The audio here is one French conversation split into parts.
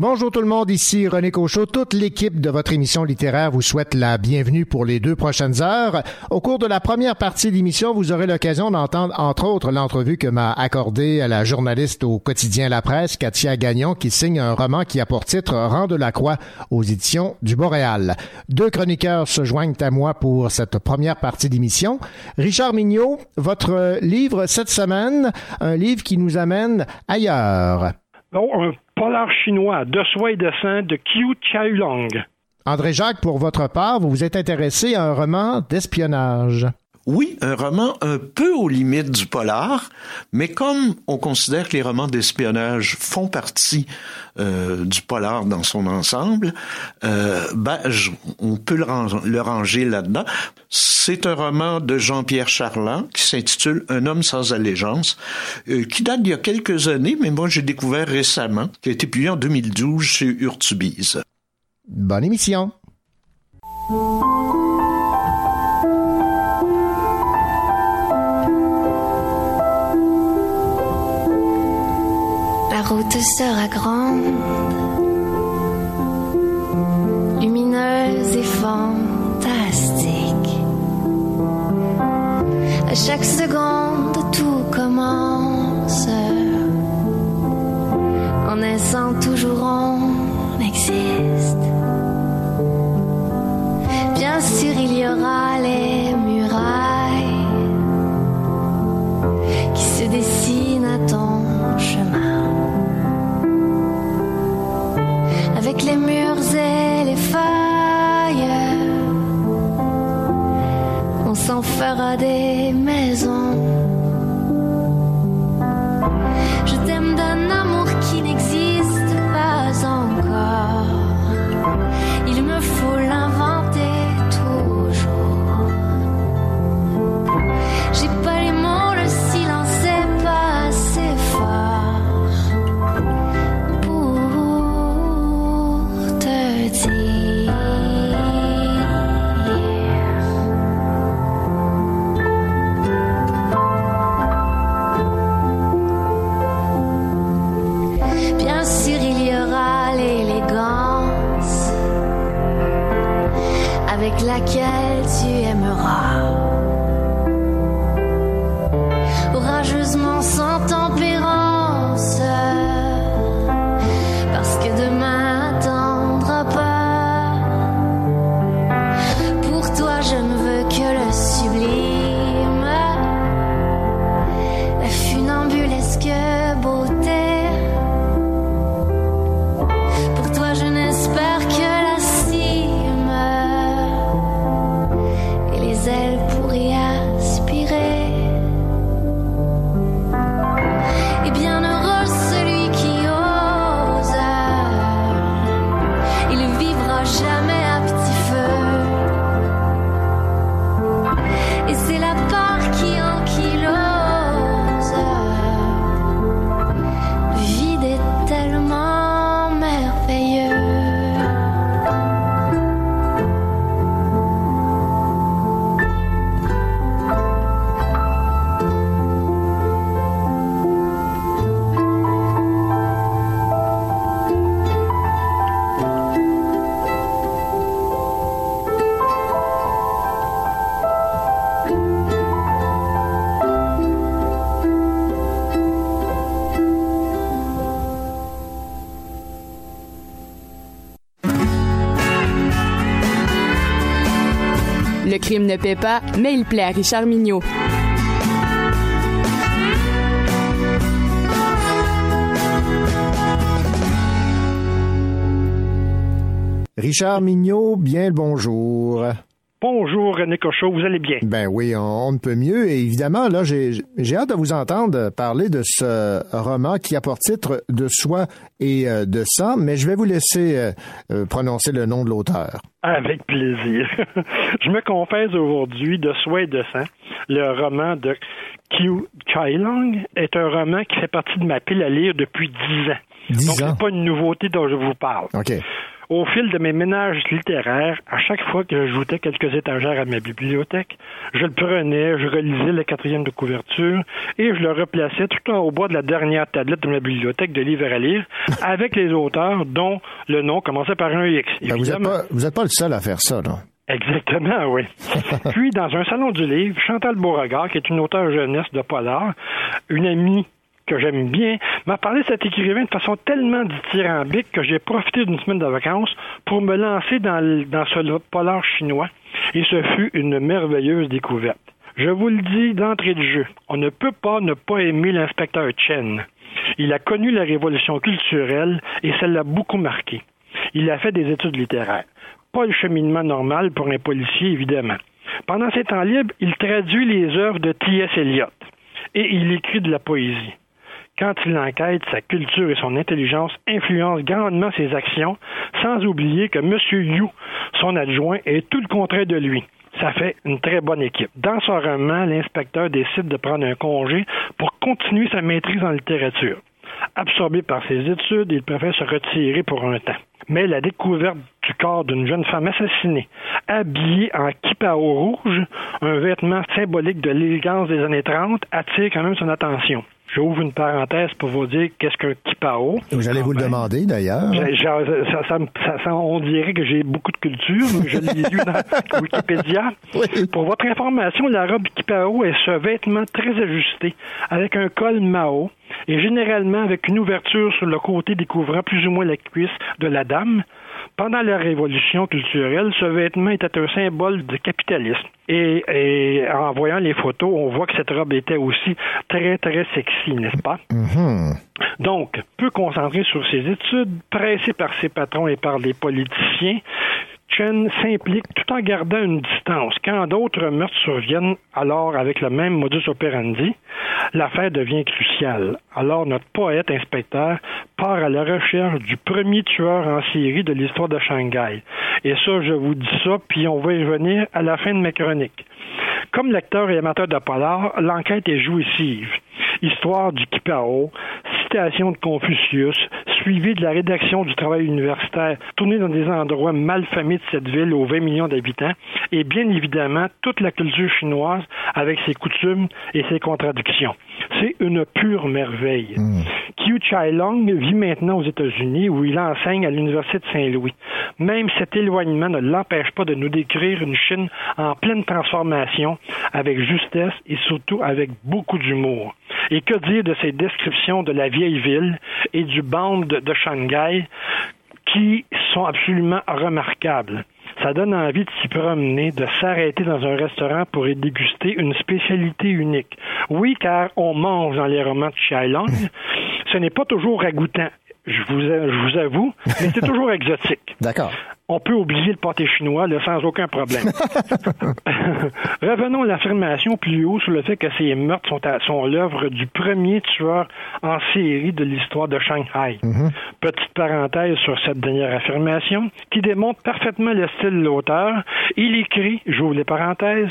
Bonjour tout le monde, ici René Cochot. Toute l'équipe de votre émission littéraire vous souhaite la bienvenue pour les deux prochaines heures. Au cours de la première partie de l'émission, vous aurez l'occasion d'entendre entre autres l'entrevue que m'a accordée la journaliste au quotidien La Presse, Katia Gagnon, qui signe un roman qui a pour titre Rang de la Croix aux éditions du Boréal. Deux chroniqueurs se joignent à moi pour cette première partie d'émission. Richard Mignot, votre livre cette semaine, un livre qui nous amène ailleurs. Oh, un polar chinois de soie et de sang de Qiu Chaolong. André Jacques, pour votre part, vous vous êtes intéressé à un roman d'espionnage. Oui, un roman un peu aux limites du polar, mais comme on considère que les romans d'espionnage font partie euh, du polar dans son ensemble, euh, ben, on peut le, ranger là-dedans. C'est un roman de Jean-Pierre Charland qui s'intitule Un homme sans allégeance, euh, qui date d'il y a quelques années, mais moi j'ai découvert récemment, qui a été publié en 2012 chez Urtubise. Bonne émission. Route sera grande, lumineuse et fantastique. À chaque seconde, tout commence. En naissant, toujours on existe. Bien sûr, il y aura les murailles Les murs et les failles, on s'en fera des maisons. Ne paie pas, mais il plaît à Richard Mignot. Richard Mignot, bien le bonjour. Bonjour René Cochot, vous allez bien? Ben oui, on, ne peut mieux. Et évidemment, là, j'ai hâte de vous entendre parler de ce roman qui a pour titre De soi et euh, de sang, mais je vais vous laisser euh, euh, prononcer le nom de l'auteur. Avec plaisir. je me confesse aujourd'hui De soi et de sang, le roman de Qiu Long est un roman qui fait partie de ma pile à lire depuis dix ans. Dix Donc, ans? c'est pas une nouveauté dont je vous parle. OK. Au fil de mes ménages littéraires, à chaque fois que j'ajoutais quelques étagères à ma bibliothèque, je le prenais, je relisais la quatrième de couverture et je le replaçais tout en haut bas de la dernière tablette de ma bibliothèque de livres à lire avec les auteurs dont le nom commençait par un X. Ben, vous n'êtes pas, vous êtes pas le seul à faire ça, là. Exactement, oui. Puis, dans un salon du livre, Chantal Beauregard, qui est une auteure jeunesse de polar, une amie que j'aime bien, m'a parlé de cet écrivain de façon tellement dithyrambique que j'ai profité d'une semaine de vacances pour me lancer dans, dans ce polar chinois. Et ce fut une merveilleuse découverte. Je vous le dis d'entrée de jeu, on ne peut pas ne pas aimer l'inspecteur Chen. Il a connu la révolution culturelle et ça l'a beaucoup marqué. Il a fait des études littéraires. Pas le cheminement normal pour un policier, évidemment. Pendant ses temps libres, il traduit les œuvres de T.S. Eliot et il écrit de la poésie. Quand il enquête, sa culture et son intelligence influencent grandement ses actions, sans oublier que M. Yu, son adjoint, est tout le contraire de lui. Ça fait une très bonne équipe. Dans son roman, l'inspecteur décide de prendre un congé pour continuer sa maîtrise en littérature. Absorbé par ses études, il préfère se retirer pour un temps. Mais la découverte du corps d'une jeune femme assassinée, habillée en kipao rouge, un vêtement symbolique de l'élégance des années 30, attire quand même son attention. J'ouvre une parenthèse pour vous dire qu'est-ce qu'un kipao. J'allais vous le demander, d'ailleurs. Ça- ça me- ça- ça- on dirait que j'ai beaucoup de culture. Je l'ai lu dans Wikipédia. Oui. Pour votre information, la robe kipao est ce vêtement très ajusté, avec un col Mao, et généralement avec une ouverture sur le côté découvrant plus ou moins la cuisse de la dame. Pendant la révolution culturelle, ce vêtement était un symbole de capitalisme. Et, et en voyant les photos, on voit que cette robe était aussi très, très sexy, n'est-ce pas? Mhm. Donc, peu concentré sur ses études, pressé par ses patrons et par les politiciens, Chen s'implique tout en gardant une distance. Quand d'autres meurtres surviennent, alors avec le même modus operandi, l'affaire devient cruciale. Alors notre poète inspecteur part à la recherche du premier tueur en série de l'histoire de Shanghai. Et ça, je vous dis ça, puis on va y revenir à la fin de ma chronique. Comme lecteur et amateur de polar, l'enquête est jouissive. Histoire du Kipao, citation de Confucius, suivie de la rédaction du travail universitaire, tournée dans des endroits malfamés de cette ville aux 20 millions d'habitants, et bien évidemment toute la culture chinoise avec ses coutumes et ses contradictions. C'est une pure merveille. Qiu Long vit maintenant aux États-Unis où il enseigne à l'Université de Saint-Louis. Même cet éloignement ne l'empêche pas de nous décrire une Chine en pleine transformation, avec justesse et surtout avec beaucoup d'humour. Et que dire de ses descriptions de la vieille ville et du bande de, de Shanghai qui sont absolument remarquables? Ça donne envie de s'y promener, de s'arrêter dans un restaurant pour y déguster une spécialité unique. Oui, car on mange dans les romans de Chialong. Ce n'est pas toujours ragoûtant, je vous, je vous avoue, mais c'est toujours exotique. D'accord. On peut oublier le pâté chinois là, sans aucun problème. Revenons à l'affirmation plus haut sur le fait que ces meurtres sont, à- sont l'œuvre du premier tueur en série de l'histoire de Shanghai. Petite parenthèse sur cette dernière affirmation qui démontre parfaitement le style de l'auteur. Il écrit, j'ouvre les parenthèses,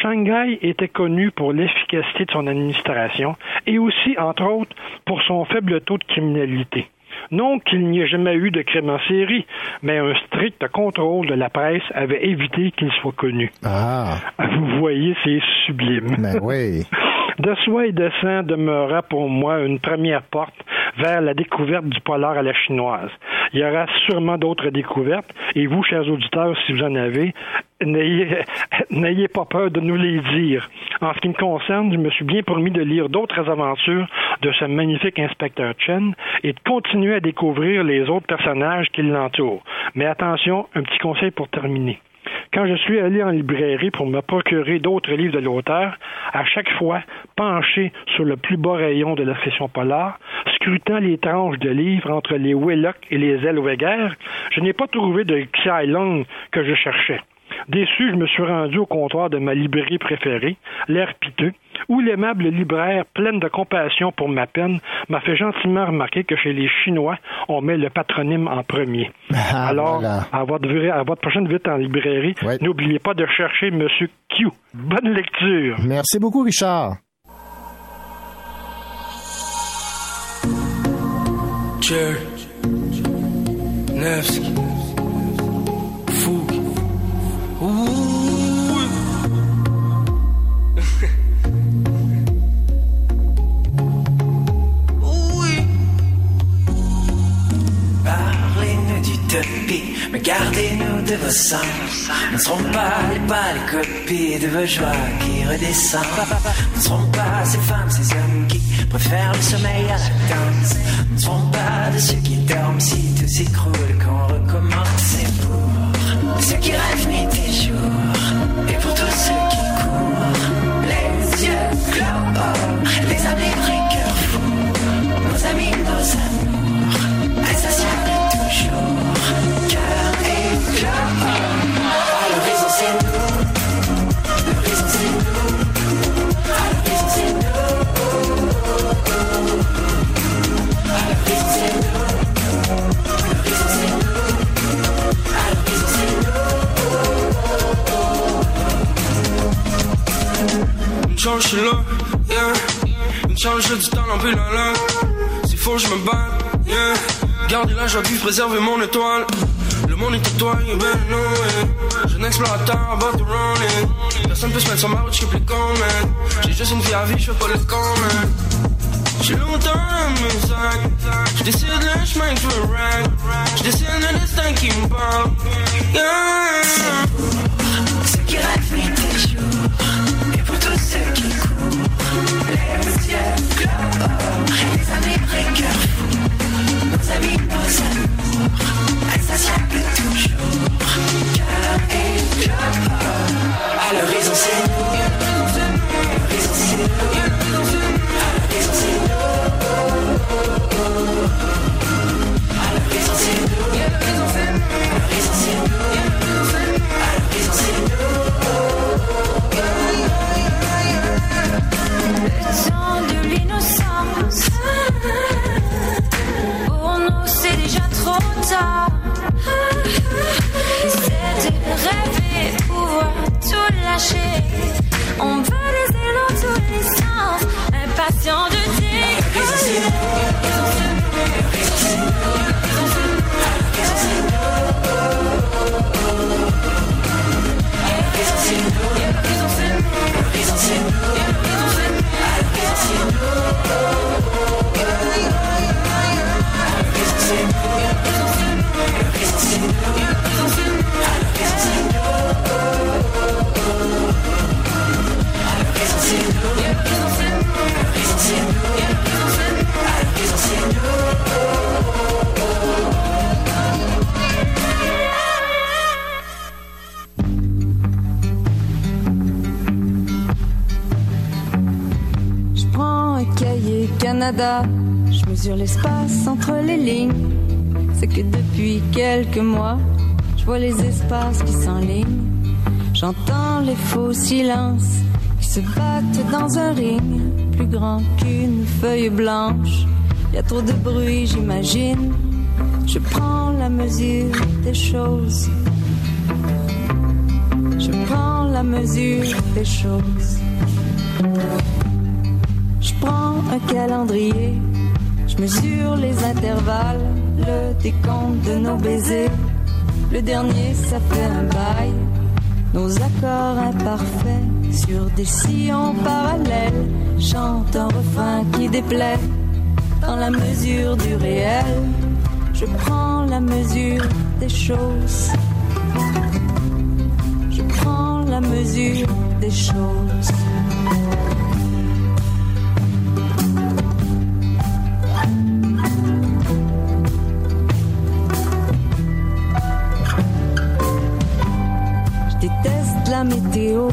Shanghai était connu pour l'efficacité de son administration et aussi, entre autres, pour son faible taux de criminalité. Non qu'il n'y ait jamais eu de crime en série, mais un strict contrôle de la presse avait évité qu'il soit connu. Ah, Vous voyez, c'est sublime. ben oui. De soi et de sang demeura pour moi une première porte vers la découverte du polar à la chinoise. Il y aura sûrement d'autres découvertes, et vous, chers auditeurs, si vous en avez, n'ayez n'ayez pas peur de nous les dire. En ce qui me concerne, je me suis bien promis de lire d'autres aventures de ce magnifique inspecteur Chen et de continuer à découvrir les autres personnages qui l'entourent. Mais attention, un petit conseil pour terminer. Quand je suis allé en librairie pour me procurer d'autres livres de l'auteur, à chaque fois, penché sur le plus bas rayon de la section polar, scrutant les tranches de livres entre les Willock et les Zellweger, je n'ai pas trouvé de Xai Long que je cherchais. Déçu, je me suis rendu au comptoir de ma librairie préférée, l'air piteux, où l'aimable libraire, pleine de compassion pour ma peine, m'a fait gentiment remarquer que chez les Chinois, on met le patronyme en premier. Ah, Alors, voilà. à, votre, à votre prochaine visite en librairie, Ouais. n'oubliez pas de chercher Monsieur Q. Bonne lecture. Merci beaucoup, Richard. Nevsky, Mais gardez-nous de vos sens. Nous ne serons pas les pas les copies de vos joies qui redescendent. Nous ne serons pas ces femmes, ces hommes qui préfèrent le sommeil à la danse. Nous ne serons pas de ceux qui dorment si tout s'écroule qu'on recommence. C'est pour ceux qui rêvent nuit un peu la. S'il faut, je me bats, yeah. Gardez la joie, puis préserver mon étoile. Le monde est à toi, you better know it. Jeune explorateur, about to run it. Personne peut se mettre sur ma route, je plus con. J'ai juste une vie à vivre, je pas le con, man. J'ai longtemps à mes sacs. Je décide le chemin que je veux. Je décide le destin qui me parle. Yeah. Amis Je mesure l'espace entre les lignes. C'est que depuis quelques mois, je vois les espaces qui s'enlignent. J'entends les faux silences qui se battent dans un ring, plus grand qu'une feuille blanche. Y a trop de bruit, j'imagine. Je prends la mesure des choses. Je prends la mesure des choses. Calendrier, je mesure les intervalles, le décompte de nos baisers. Le dernier, ça fait un bail. Nos accords imparfaits sur des sillons parallèles chantent un refrain qui déplaît. Dans la mesure du réel, je prends la mesure des choses. Je prends la mesure des choses. Météo,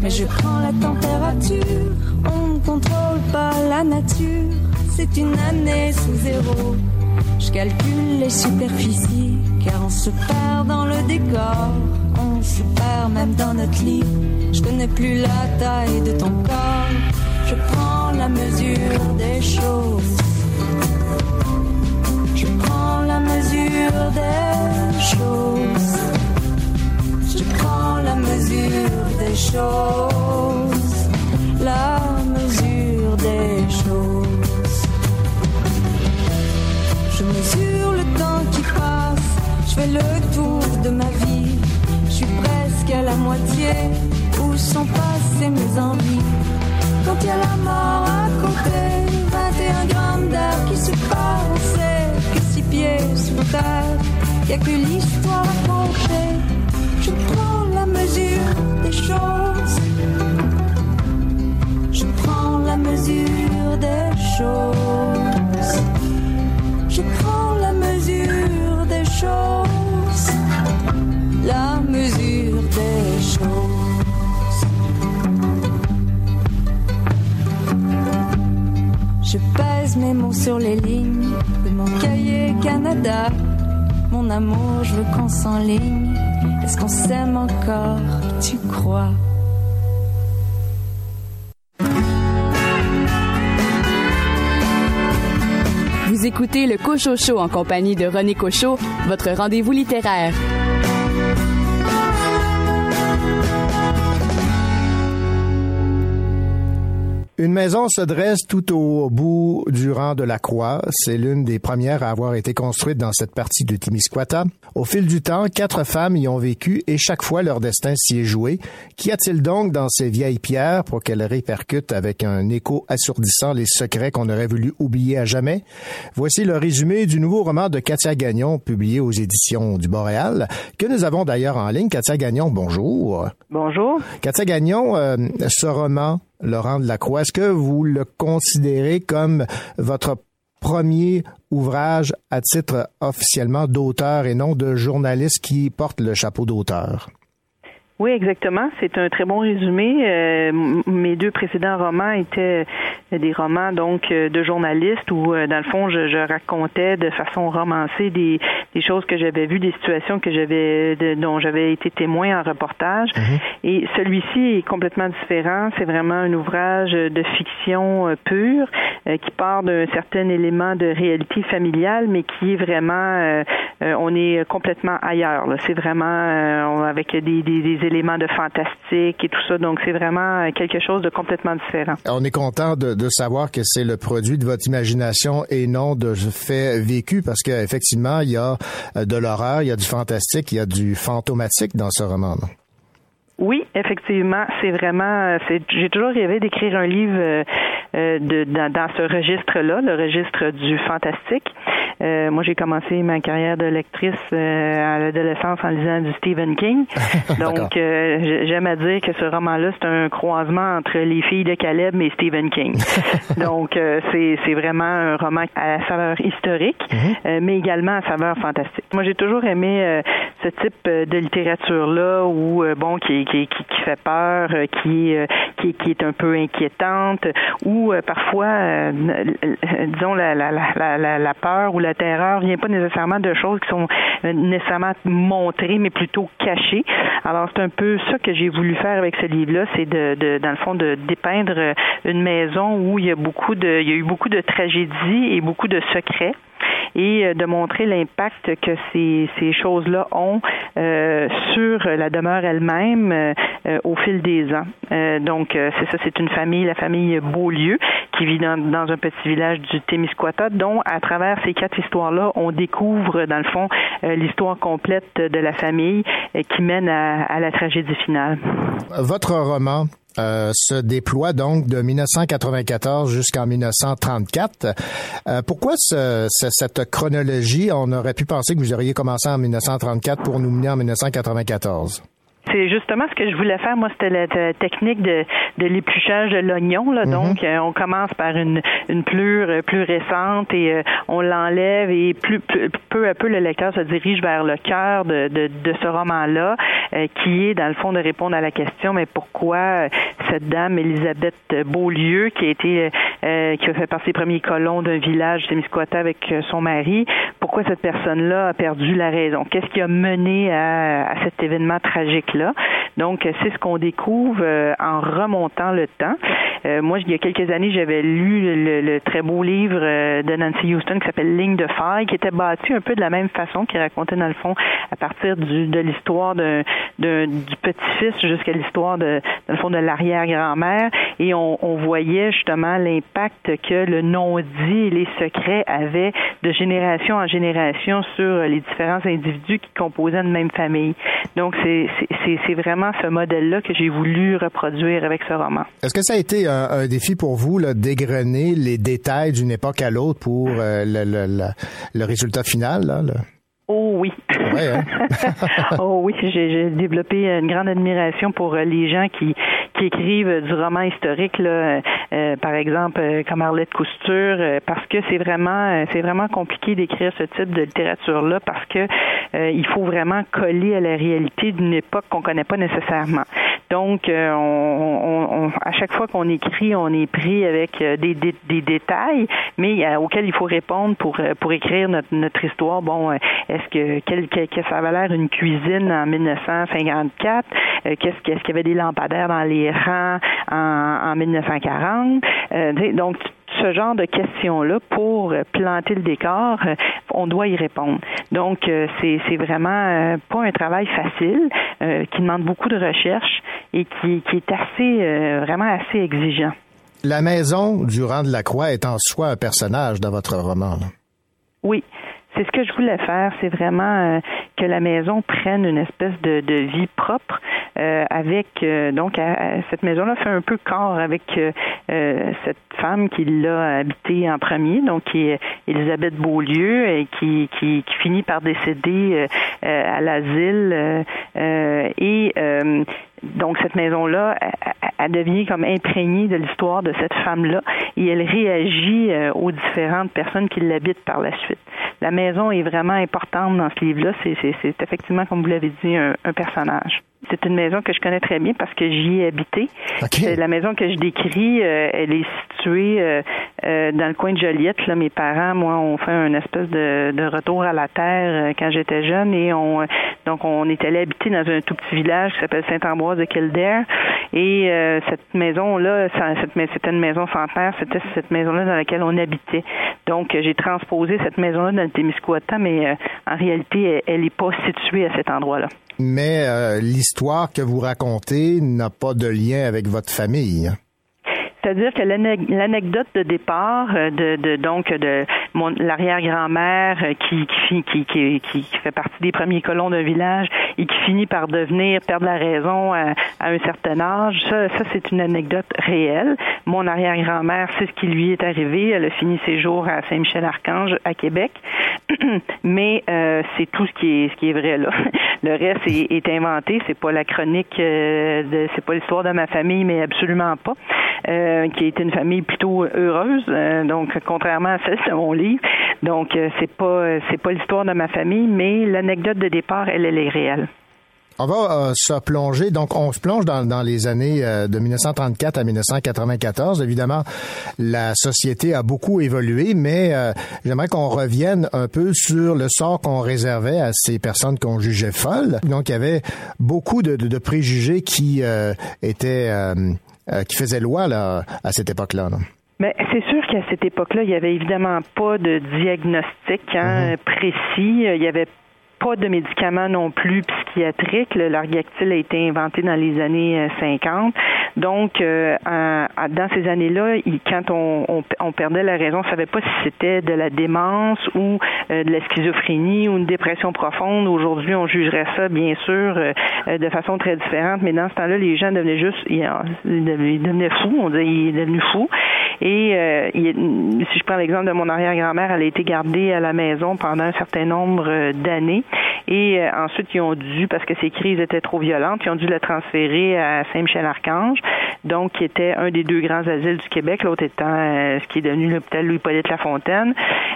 mais je prends la température. On ne contrôle pas la nature, c'est une année sous zéro. Je calcule les superficies, car on se perd dans le décor. On se perd même dans notre lit. Je connais plus la taille de ton corps. Je prends la mesure des choses. Je prends la mesure des choses. Mesure des choses. La mesure des choses. Je mesure le temps qui passe. Je fais le tour de ma vie. Je suis presque à la moitié. Où sont passées mes envies? Quand il y a la mort à côté, 21 grammes d'air qui se passe, que six pieds sous terre, y a que l'histoire à compter. Je prends des choses. Je prends la mesure des choses. Je prends la mesure des choses. La mesure des choses. Je pèse mes mots sur les lignes de mon cahier Canada. Mon amour, je veux qu'on s'enligne. Est-ce qu'on s'aime encore, tu crois? Vous écoutez le Cocho Show en compagnie de René Cocho, votre rendez-vous littéraire. Une maison se dresse tout au bout du rang de la croix. C'est l'une des premières à avoir été construite dans cette partie de Timisquata. Au fil du temps, quatre femmes y ont vécu et chaque fois leur destin s'y est joué. Qu'y a-t-il donc dans ces vieilles pierres pour qu'elles répercutent avec un écho assourdissant les secrets qu'on aurait voulu oublier à jamais? Voici le résumé du nouveau roman de Katia Gagnon, publié aux éditions du Boréal, que nous avons d'ailleurs en ligne. Katia Gagnon, bonjour. Bonjour. Katia Gagnon, euh, ce roman, Laurent de la Croix, est-ce que vous le considérez comme votre premier ouvrage à titre officiellement d'auteur et non de journaliste qui porte le chapeau d'auteur? Oui, exactement. C'est un très bon résumé. Euh, mes deux précédents romans étaient des romans donc euh, de journalistes où, euh, dans le fond, je, je racontais de façon romancée des, des choses que j'avais vues, des situations que j'avais de- dont j'avais été témoin en reportage. Et celui-ci est complètement différent. C'est vraiment un ouvrage de fiction euh, pure euh, qui part d'un certain élément de réalité familiale, mais qui est vraiment, euh, euh, on est complètement ailleurs. C'est vraiment euh, avec des, des, des éléments de fantastique et tout ça. Donc c'est vraiment quelque chose de complètement différent. On est content de, de savoir que c'est le produit de votre imagination et non de faits vécus parce qu'effectivement, il y a euh, de l'horreur, il y a du fantastique, il y a du fantomatique dans ce roman. Oui, effectivement, c'est vraiment. euh, J'ai toujours rêvé d'écrire un livre euh, euh, de, dans, dans ce registre-là, le registre du fantastique. Euh, moi, j'ai commencé ma carrière de lectrice euh, à l'adolescence en lisant du Stephen King. Donc, euh, j'aime à dire que ce roman-là, c'est un croisement entre Les filles de Caleb et Stephen King. Donc, euh, c'est vraiment un roman à saveur historique, euh, mais également à saveur fantastique. Moi, j'ai toujours aimé euh, ce type de littérature-là où, bon, qui, qui, qui, qui fait peur, euh, qui, euh, qui, qui est un peu inquiétante, où euh, parfois, disons, la, la, la, la, peur ou la terreur vient pas nécessairement de choses qui sont nécessairement montrées, mais plutôt cachées. Alors, c'est un peu ça que j'ai voulu faire avec ce livre-là, c'est de, de, dans le fond, de dépeindre une maison où il y a beaucoup de, il y a eu beaucoup de tragédies et beaucoup de secrets et euh, de montrer l'impact que ces, choses-là ont euh, sur la demeure elle-même euh, au fil des ans. Donc, c'est ça, c'est une famille, la famille Beaulieu, qui vit dans, un petit village du Témiscouata, dont, à travers ces quatre histoires-là, on découvre, dans le fond, l'histoire complète de la famille qui mène à la tragédie finale. Votre roman euh, se déploie donc de 1994 jusqu'en 1934. Euh, pourquoi ce- ce- cette chronologie? On aurait pu penser que vous auriez commencé en 1934 pour nous mener en 1994. C'est justement ce que je voulais faire. Moi, c'était la, la technique de, de l'épluchage de l'oignon. Là. Donc, euh, on commence par une, une plure euh, plus récente et euh, on l'enlève et plus, plus- peu à peu, le lecteur se dirige vers le cœur de, de, de ce roman-là, euh, qui est, dans le fond, de répondre à la question, mais pourquoi cette dame, Elisabeth Beaulieu, qui a été, euh, qui a fait partie des premiers colons d'un village Témiscouata avec son mari, pourquoi cette personne-là a perdu la raison? Qu'est-ce qui a mené à, à cet événement tragique-là? Donc, c'est ce qu'on découvre euh, en remontant le temps. Euh, moi, il y a quelques années, j'avais lu le, très beau livre euh, de Nancy Houston qui s'appelle Ligne de faille, qui était bâti un peu de la même façon, qui racontait dans le fond à partir de l'histoire du petit-fils jusqu'à l'histoire de, dans le fond de l'arrière-grand-mère, et on, on voyait justement l'impact que le non-dit et les secrets avaient de génération en génération sur les différents individus qui composaient une même famille. Donc, c'est c'est- vraiment ce modèle-là que j'ai voulu reproduire avec ce roman. Est-ce que ça a été un, un défi pour vous, d'égrener les détails d'une époque à l'autre pour euh, le, le- résultat final? Oh oui. Ouais, hein? oh oui, j'ai développé une grande admiration pour euh, les gens qui, qui écrivent du roman historique, là, euh, par exemple euh, comme Arlette Cousture, parce que c'est vraiment c'est vraiment compliqué d'écrire ce type de littérature là parce que euh, il faut vraiment coller à la réalité d'une époque qu'on connaît pas nécessairement. Donc, euh, on, on- on- à chaque fois qu'on écrit, on est pris avec des, des- des détails, mais auxquels il faut répondre pour pour écrire notre, notre histoire. Bon, est-ce que quel, quel- que ça avait l'air une cuisine en 1954 Euh, Qu'est-ce qu'est-ce qu'il y avait des lampadaires dans les rangs en, en 1940 Euh, Donc ce genre de questions-là pour euh, planter le décor, euh, on doit y répondre. Donc, c'est c'est vraiment pas un travail facile, euh, qui demande beaucoup de recherche et qui, qui est assez, euh, vraiment assez exigeant. La maison du rang de la Croix est en soi un personnage dans votre roman. là. Oui, c'est ce que je voulais faire, c'est vraiment euh, que la maison prenne une espèce de, vie propre euh, avec euh, donc à- cette maison-là fait un peu corps avec cette femme qui l'a habitée en premier, donc qui est Elisabeth Beaulieu et qui, qui, finit par décéder à l'asile et donc cette maison-là, elle, devient comme imprégnée de l'histoire de cette femme-là et elle réagit euh, aux différentes personnes qui l'habitent par la suite. La maison est vraiment importante dans ce livre-là. C'est, effectivement, comme vous l'avez dit, un personnage. C'est une maison que je connais très bien parce que j'y ai habité. C'est La maison que je décris, euh, elle est située euh, euh, dans le coin de Joliette. Là, mes parents, moi, ont fait un espèce de, de retour à la terre euh, quand j'étais jeune et on euh, donc on est allé habiter dans un tout petit village qui s'appelle Saint-Ambroise de Kildare. Et euh, cette maison-là, ça- cette mais- c'était une maison centenaire, c'était cette maison-là dans laquelle on habitait. Donc euh, j'ai transposé cette maison-là dans le Témiscouata, mais euh, en réalité, elle n'est pas située à cet endroit-là. Mais euh, l'histoire que vous racontez n'a pas de lien avec votre famille. C'est-à-dire que l'ane- l'anecdote de départ euh, de, donc de mon l'arrière-grand-mère euh, qui qui, qui qui fait partie des premiers colons d'un village et qui finit par devenir perdre la raison à, un certain âge, ça, ça c'est une anecdote réelle. Mon arrière-grand-mère, c'est ce qui lui est arrivé. Elle a fini ses jours à Saint-Michel-Archange à Québec, mais euh, c'est tout ce qui est ce qui est vrai là. Le reste est, est inventé. C'est pas la chronique, euh, c'est pas l'histoire de ma famille, mais absolument pas. Euh, qui est une famille plutôt heureuse, euh, donc contrairement à celle de mon livre. Donc euh, c'est pas c'est pas l'histoire de ma famille, mais l'anecdote de départ, elle, est réelle. On va euh, se plonger, donc on se plonge dans, les années euh, de 1934 à 1994. Évidemment, la société a beaucoup évolué, mais euh, j'aimerais qu'on revienne un peu sur le sort qu'on réservait à ces personnes qu'on jugeait folles. Donc, il y avait beaucoup de, préjugés qui euh, étaient euh, qui faisaient loi là, à cette époque-là. là. Mais c'est sûr qu'à cette époque-là, il y avait évidemment pas de diagnostic hein, précis. Il y avait pas de médicaments non plus psychiatriques. Le Largactil a été inventé dans les années euh, 50. Donc, euh, en- en- dans ces années-là, quand on, on, on perdait la raison, on savait pas si c'était de la démence ou euh, de la schizophrénie ou une dépression profonde. Aujourd'hui, on jugerait ça, bien sûr, euh, euh, de façon très différente. Mais dans ce temps-là, les gens devenaient juste, ils, ils devenaient fous. On disait, il est devenu fou. Et euh, il- si je prends l'exemple de mon arrière-grand-mère, elle a été gardée à la maison pendant un certain nombre euh, d'années. Et euh, ensuite, ils ont dû, parce que ces crises étaient trop violentes, ils ont dû la transférer à Saint-Michel-Archange, donc qui était un des deux grands asiles du Québec, l'autre étant euh, ce qui est devenu l'hôpital Louis-Polyte Lafontaine,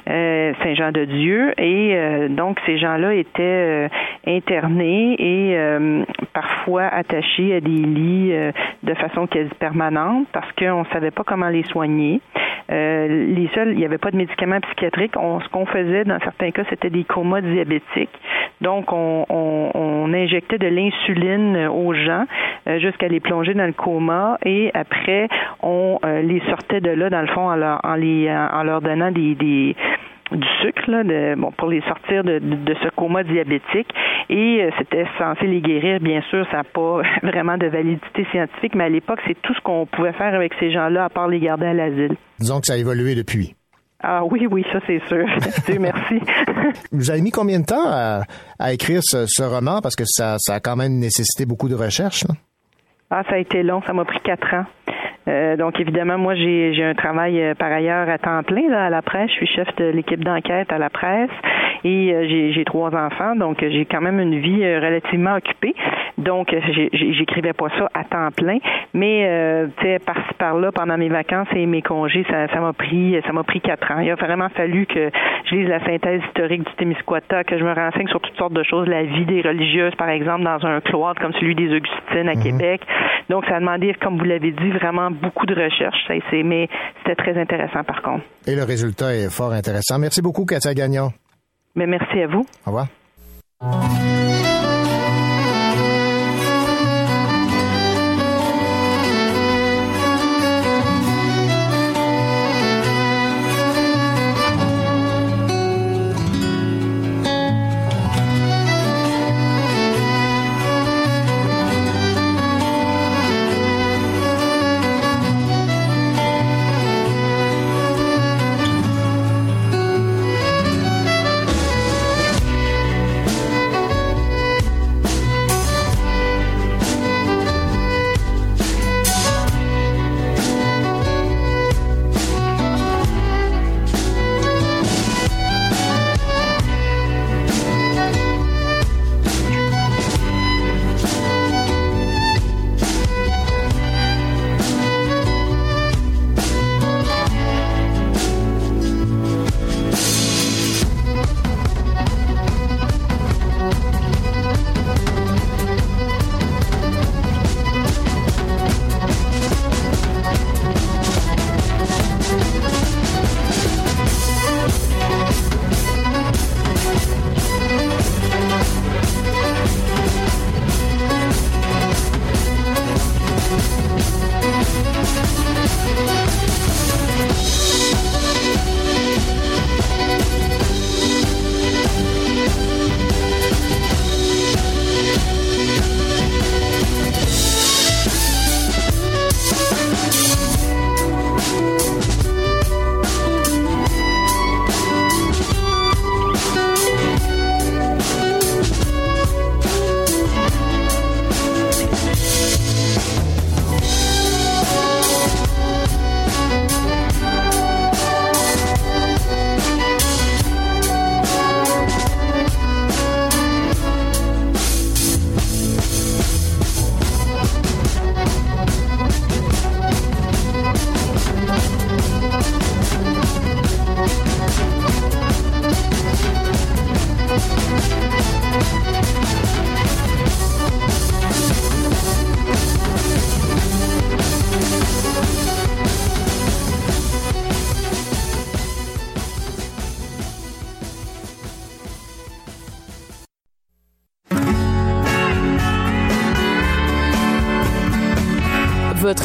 euh, Saint-Jean-de-Dieu. Et euh, donc, ces gens-là étaient euh, internés et parfois attachés à des lits de façon quasi permanente parce qu'on ne savait pas comment les soigner. Les seuls, il n'y avait pas de médicaments psychiatriques. On, ce qu'on faisait dans certains cas, c'était des comas diabétiques. Donc, on, injectait de l'insuline euh, aux gens euh, jusqu'à les plonger dans le coma et après, on euh, les sortait de là, dans le fond, en leur, donnant du sucre pour les sortir de, ce coma diabétique. Et c'était censé les guérir, bien sûr, ça n'a pas vraiment de validité scientifique, mais à l'époque, c'est tout ce qu'on pouvait faire avec ces gens-là, à part les garder à l'asile. Disons que ça a évolué depuis. Ah oui, oui, ça c'est sûr. Dieu merci. Vous avez mis combien de temps à, à écrire ce, ce roman? Parce que ça, ça a quand même nécessité beaucoup de recherche. là. Ah, ça a été long, ça m'a pris quatre ans. Euh, donc évidemment, moi j'ai j'ai un travail euh, par ailleurs à temps plein là, à la presse. Je suis chef de l'équipe d'enquête à la presse et euh, j'ai trois enfants, donc euh, j'ai quand même une vie euh, relativement occupée. Donc euh, j'écrivais pas ça à temps plein, mais euh, tu sais par-ci par-là pendant mes vacances et mes congés, ça ça m'a pris ça m'a pris quatre ans. Il a vraiment fallu que je lise la synthèse historique du Témiscouata, que je me renseigne sur toutes sortes de choses, la vie des religieuses par exemple dans un cloître comme celui des Augustines à Québec. Donc ça a demandé, comme vous l'avez dit, vraiment beaucoup de recherche. Ça, mais c'était très intéressant par contre. Et le résultat est fort intéressant. Merci beaucoup, Katia Gagnon. Mais merci à vous. Au revoir.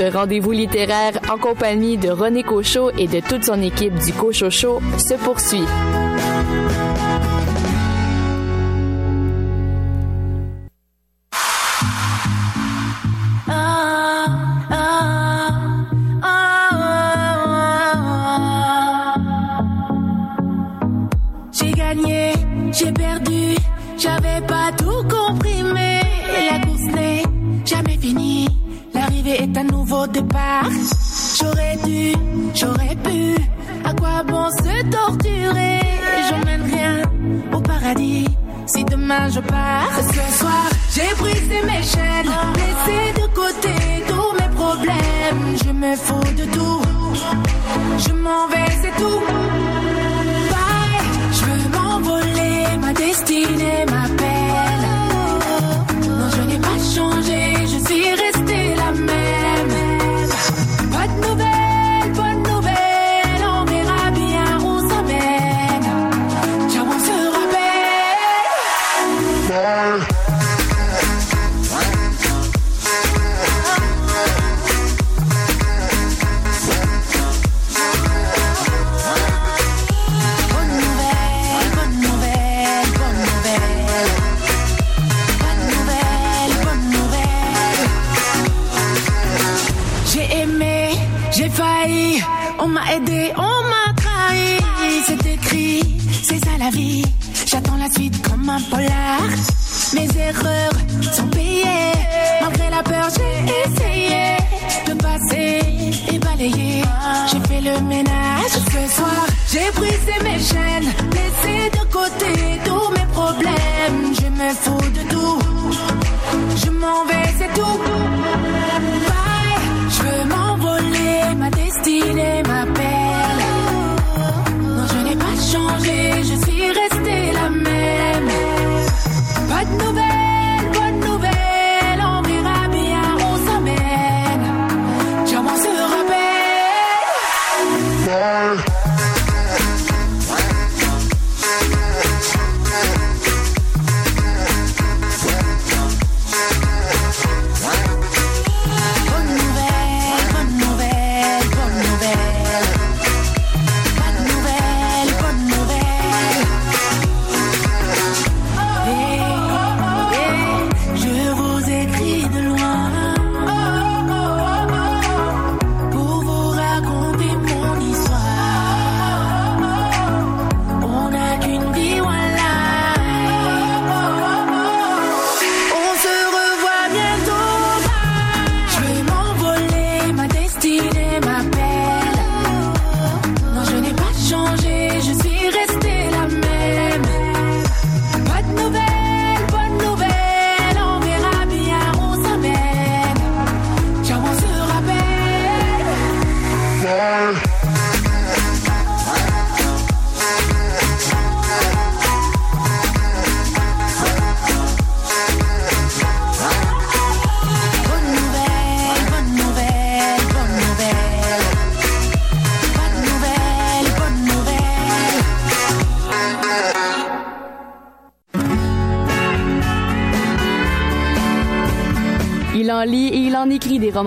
Rendez-vous littéraire en compagnie de René Cochot et de toute son équipe du Cochot Show se poursuit. J'ai perdu, j'avais pas nouveau départ. J'aurais dû, j'aurais pu. À quoi bon se torturer? J'emmène rien au paradis. Si demain je pars, ce soir j'ai brisé mes chaînes, laissé de côté tous mes problèmes. Je me fous de tout, je m'en vais, c'est tout.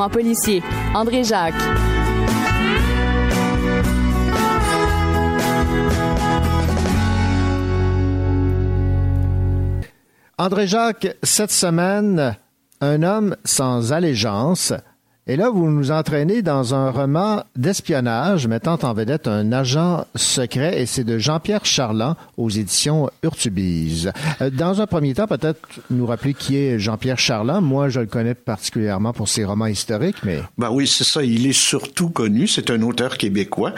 Policiers. André Jacques. André Jacques, cette semaine, un homme sans allégeance. Et là, vous nous entraînez dans un roman d'espionnage mettant en vedette un agent secret et c'est de Jean-Pierre Charland aux éditions Urtubise. Euh, Dans un premier temps, peut-être nous rappeler qui est Jean-Pierre Charland. Moi, je le connais particulièrement pour ses romans historiques, mais... Ben oui, c'est ça. Il est surtout connu. C'est un auteur québécois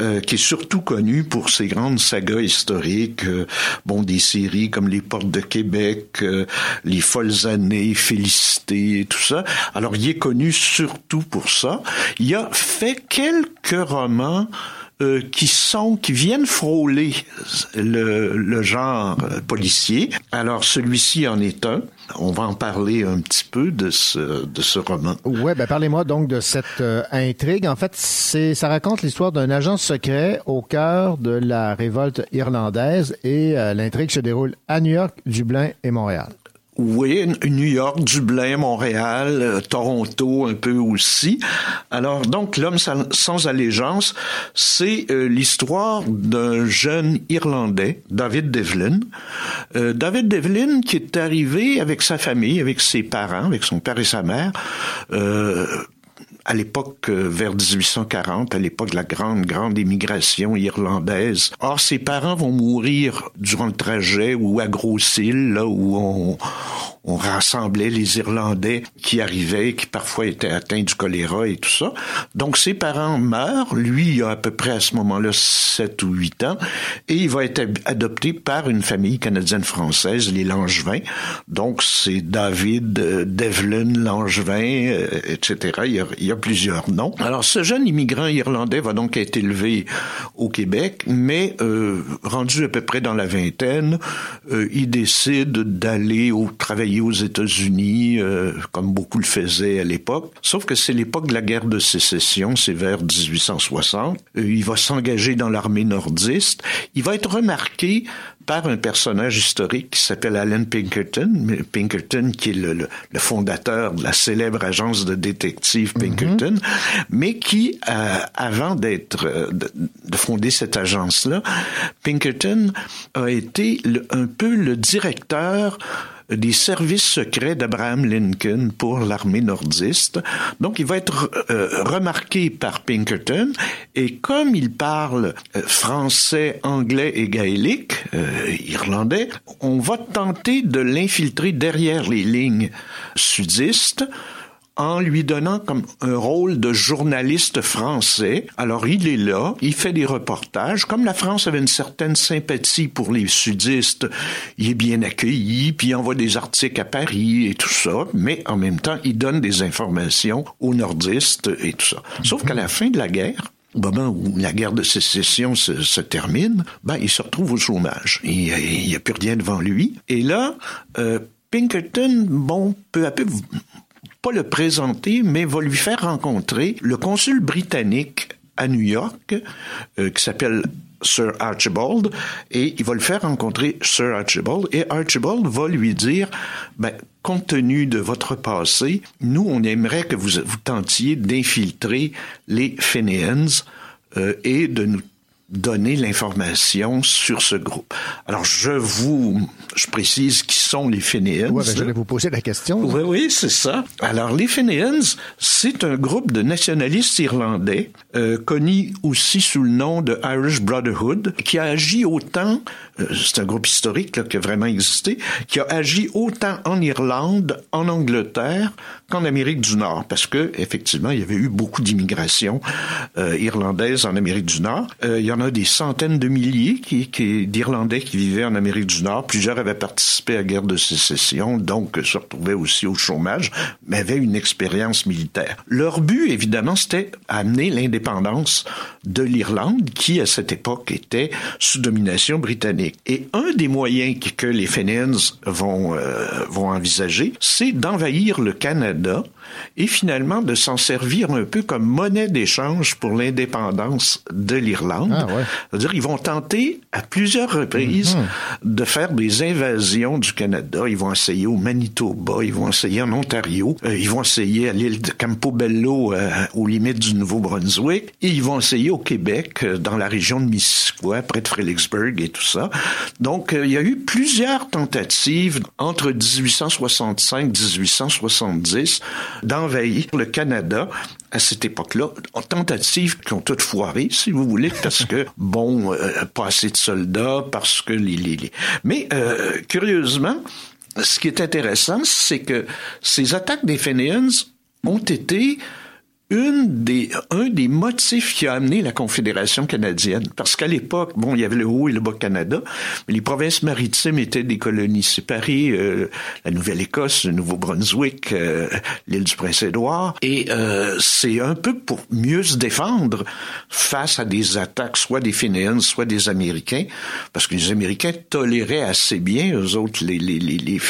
euh, qui est surtout connu pour ses grandes sagas historiques. euh, bon, des séries comme Les Portes de Québec, Les Folles Années, Félicité, et tout ça. Alors, il est connu surtout pour ça. Il a fait quelques romans euh, qui sont, qui viennent frôler le, genre euh, policier. Alors, celui-ci en est un. On va en parler un petit peu de ce, de ce roman. Ouais, ben parlez-moi donc de cette euh, intrigue. En fait, c'est ça raconte l'histoire d'un agent secret au cœur de la révolte irlandaise et l'intrigue se déroule à New York, Dublin et Montréal. Oui, New York, Dublin, Montréal, euh, Toronto un peu aussi. Alors donc l'homme sans, allégeance, c'est euh, l'histoire d'un jeune Irlandais, David Devlin. Euh, David Devlin qui est arrivé avec sa famille, avec ses parents, avec son père et sa mère. À l'époque, euh, vers 1840, à l'époque de la grande, grande émigration irlandaise. Or, ses parents vont mourir durant le trajet ou à Grosse-Île, là où on, on rassemblait les Irlandais qui arrivaient, qui parfois étaient atteints du choléra et tout ça. Donc ses parents meurent, lui il a à peu près à ce moment-là 7 ou 8 ans, et il va être adopté par une famille canadienne-française, les Langevin. Donc c'est David, euh, Devlin, Langevin, euh, etc. Il y, a, il y a plusieurs noms. Alors ce jeune immigrant irlandais va donc être élevé au Québec, mais euh, rendu à peu près dans la vingtaine, euh, il décide d'aller au, aux États-Unis, euh, comme beaucoup le faisaient à l'époque. Sauf que c'est l'époque de la guerre de sécession, c'est vers 1860. Euh, il va s'engager dans l'armée nordiste. Il va être remarqué par un personnage historique qui s'appelle Alan Pinkerton, Pinkerton qui est le, le, le, fondateur de la célèbre agence de détectives Pinkerton, mm -hmm. mais qui, euh, avant d'être de, de, fonder cette agence-là, Pinkerton a été le, un peu le directeur des services secrets d'Abraham Lincoln pour l'armée nordiste. Donc, il va être euh, remarqué par Pinkerton et comme il parle euh, français, anglais et gaélique, euh, irlandais, on va tenter de l'infiltrer derrière les lignes sudistes en lui donnant comme un rôle de journaliste français. Alors il est là, il fait des reportages. Comme la France avait une certaine sympathie pour les sudistes, il est bien accueilli, puis il envoie des articles à Paris et tout ça, mais en même temps, il donne des informations aux nordistes et tout ça. Sauf qu'à la fin de la guerre, au moment où la guerre de sécession se, termine, ben, il se retrouve au chômage. Il n'y a, a, plus rien devant lui. Et là, euh, Pinkerton, bon, peu à peu, pas le présenter, mais va lui faire rencontrer le consul britannique à New York, euh, qui s'appelle Sir Archibald, et il va le faire rencontrer Sir Archibald, et Archibald va lui dire, ben, compte tenu de votre passé, nous, on aimerait que vous, vous tentiez d'infiltrer les Fenians euh, et de nous donner l'information sur ce groupe. Alors, je vous, je précise qui sont les Fenians. Oui, ben, je vais vous poser la question. Oui, oui, c'est ça. Alors, les Fenians, c'est un groupe de nationalistes irlandais, euh, connu aussi sous le nom de Irish Brotherhood, qui a agi autant, euh, c'est un groupe historique là, qui a vraiment existé, qui a agi autant en Irlande, en Angleterre, qu'en Amérique du Nord, parce que effectivement, il y avait eu beaucoup d'immigration euh, irlandaise en Amérique du Nord. Euh, il y en a des centaines de milliers qui, qui, d'Irlandais qui vivaient en Amérique du Nord. Plusieurs avaient participé à la guerre de sécession, donc se retrouvaient aussi au chômage, mais avaient une expérience militaire. Leur but, évidemment, c'était amener l'indépendance de l'Irlande, qui à cette époque était sous domination britannique. Et un des moyens que les Fenians euh, vont envisager, c'est d'envahir le Canada et finalement de s'en servir un peu comme monnaie d'échange pour l'indépendance de l'Irlande. Ah ouais. C'est-à-dire ils vont tenter à plusieurs reprises -hmm. de faire des invasions du Canada. Ils vont essayer au Manitoba, ils vont essayer en Ontario, euh, ils vont essayer à l'île de Campobello euh, aux limites du Nouveau-Brunswick et ils vont essayer au Québec euh, dans la région de Missisquoi, près de Fredericksburg et tout ça. Donc euh, il y a eu plusieurs tentatives entre 1865-1870 d'envahir le Canada à cette époque-là, en tentatives qui ont toutes foiré, si vous voulez, parce que, bon, euh, pas assez de soldats, parce que les... les, les... Mais, euh, curieusement, ce qui est intéressant, c'est que ces attaques des Fenians ont été une des, un des motifs qui a amené la Confédération canadienne. Parce qu'à l'époque, bon, il y avait le Haut et le Bas Canada, mais les provinces maritimes étaient des colonies séparées, euh, la Nouvelle-Écosse, le Nouveau-Brunswick, euh, l'île du Prince-Édouard. Et euh, c'est un peu pour mieux se défendre face à des attaques, soit des Fenians, soit des Américains, parce que les Américains toléraient assez bien, eux autres, les, les, les, les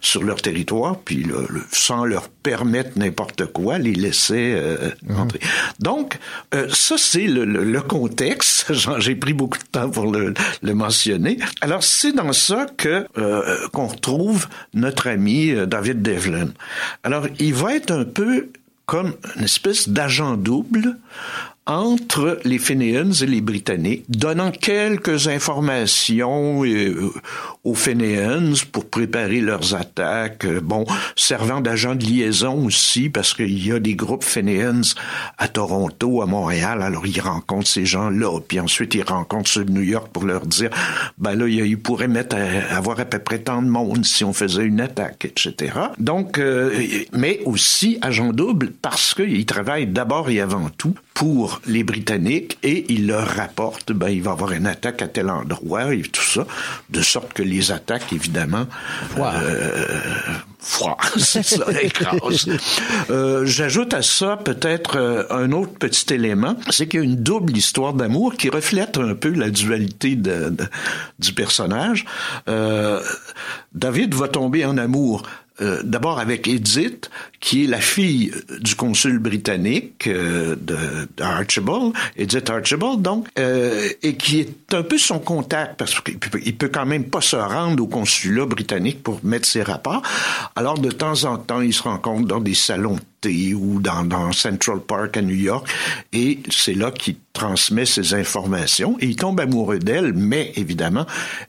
sur leur territoire, puis le, le, sans leur permettre n'importe quoi, les laisser euh, entrer. Mmh. Donc, euh, ça, c'est le, le, le, contexte. J'ai pris beaucoup de temps pour le, le mentionner. Alors, c'est dans ça que euh, qu'on retrouve notre ami David Devlin. Alors, il va être un peu comme une espèce d'agent double entre les Fenians et les Britanniques, donnant quelques informations euh, aux Fenians pour préparer leurs attaques. Euh, bon, servant d'agent de liaison aussi, parce qu'il y a des groupes Fenians à Toronto, à Montréal, alors ils rencontrent ces gens-là, puis ensuite ils rencontrent ceux de New York pour leur dire, ben là, ils pourraient mettre à, avoir à peu près tant de monde si on faisait une attaque, etc. Donc, euh, mais aussi agent double parce qu'ils travaillent d'abord et avant tout pour les Britanniques et il leur rapporte, ben, il va y avoir une attaque à tel endroit et tout ça, de sorte que les attaques, évidemment, euh, c'est ça, écrase. Euh, J'ajoute à ça peut-être euh, un autre petit élément, c'est qu'il y a une double histoire d'amour qui reflète un peu la dualité de, de, du personnage. Euh, David va tomber en amour euh, d'abord avec Edith, qui est la fille du consul britannique euh, Edith Archibald, donc, euh, et qui est un peu son contact, parce qu'il peut, peut quand même pas se rendre au consulat britannique pour mettre ses rapports. Alors, de temps en temps, il se rencontre dans des salons ou dans, dans Central Park à New York, et c'est là qu'il transmet ses informations et il tombe amoureux d'elle, mais évidemment,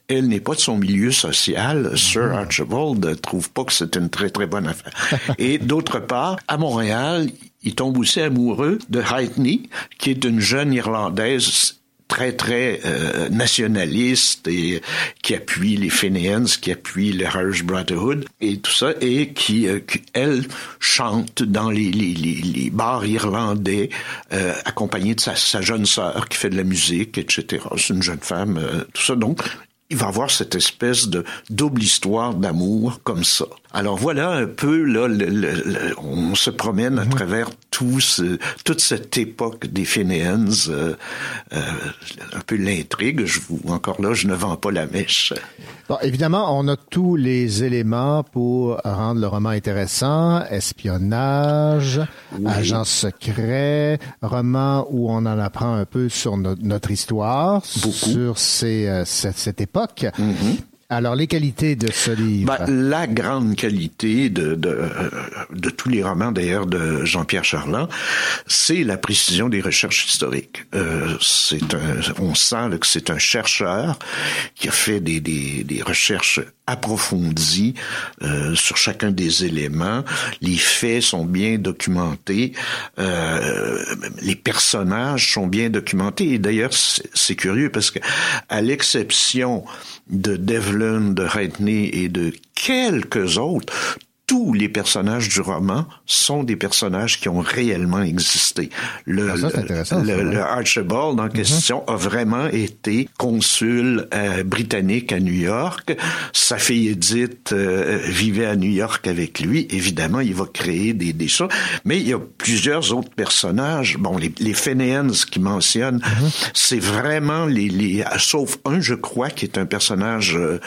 elle n'est pas de son milieu social. Sir mm-hmm. Archibald ne trouve pas que c'est une très très bonne affaire. et d'autre part, à Montréal, il tombe aussi amoureux de Haitney, qui est une jeune Irlandaise très très euh, nationaliste et qui appuie les Fenians, qui appuie le Irish Brotherhood et tout ça et qui, euh, elle chante dans les, les, les, bars irlandais euh, accompagnée de sa, sa, jeune sœur qui fait de la musique etc. C'est une jeune femme euh, tout ça donc il va avoir cette espèce de double histoire d'amour comme ça. Alors voilà un peu là, le, on se promène à travers tout ce, toute cette époque des Fainéens, euh, euh, un peu l'intrigue. Je vous encore là, je ne vends pas la mèche. Bon, évidemment, on a tous les éléments pour rendre le roman intéressant espionnage, agent secret, roman où on en apprend un peu sur notre histoire, sur ces, euh, cette, cette époque Mm-hmm. Alors, les qualités de ce livre? Ben, la grande qualité de, de, de tous les romans, d'ailleurs, de Jean-Pierre Charland, c'est la précision des recherches historiques. Euh, c'est un, on sent que c'est un chercheur qui a fait des, des, des recherches approfondies euh, sur chacun des éléments. Les faits sont bien documentés. Euh, les personnages sont bien documentés. Et d'ailleurs, c'est curieux parce que, à l'exception de Devlin, de Redney et de quelques autres, tous les personnages du roman sont des personnages qui ont réellement existé. Le, ah, le, Archibald en mm-hmm. question a vraiment été consul euh, britannique à New York. Sa fille Edith euh, vivait à New York avec lui. Évidemment, il va créer des, des choses. Mais il y a plusieurs autres personnages. Bon, les, les Fenians qui mentionnent, mm-hmm. c'est vraiment les, les... Sauf un, je crois, qui est un personnage, euh,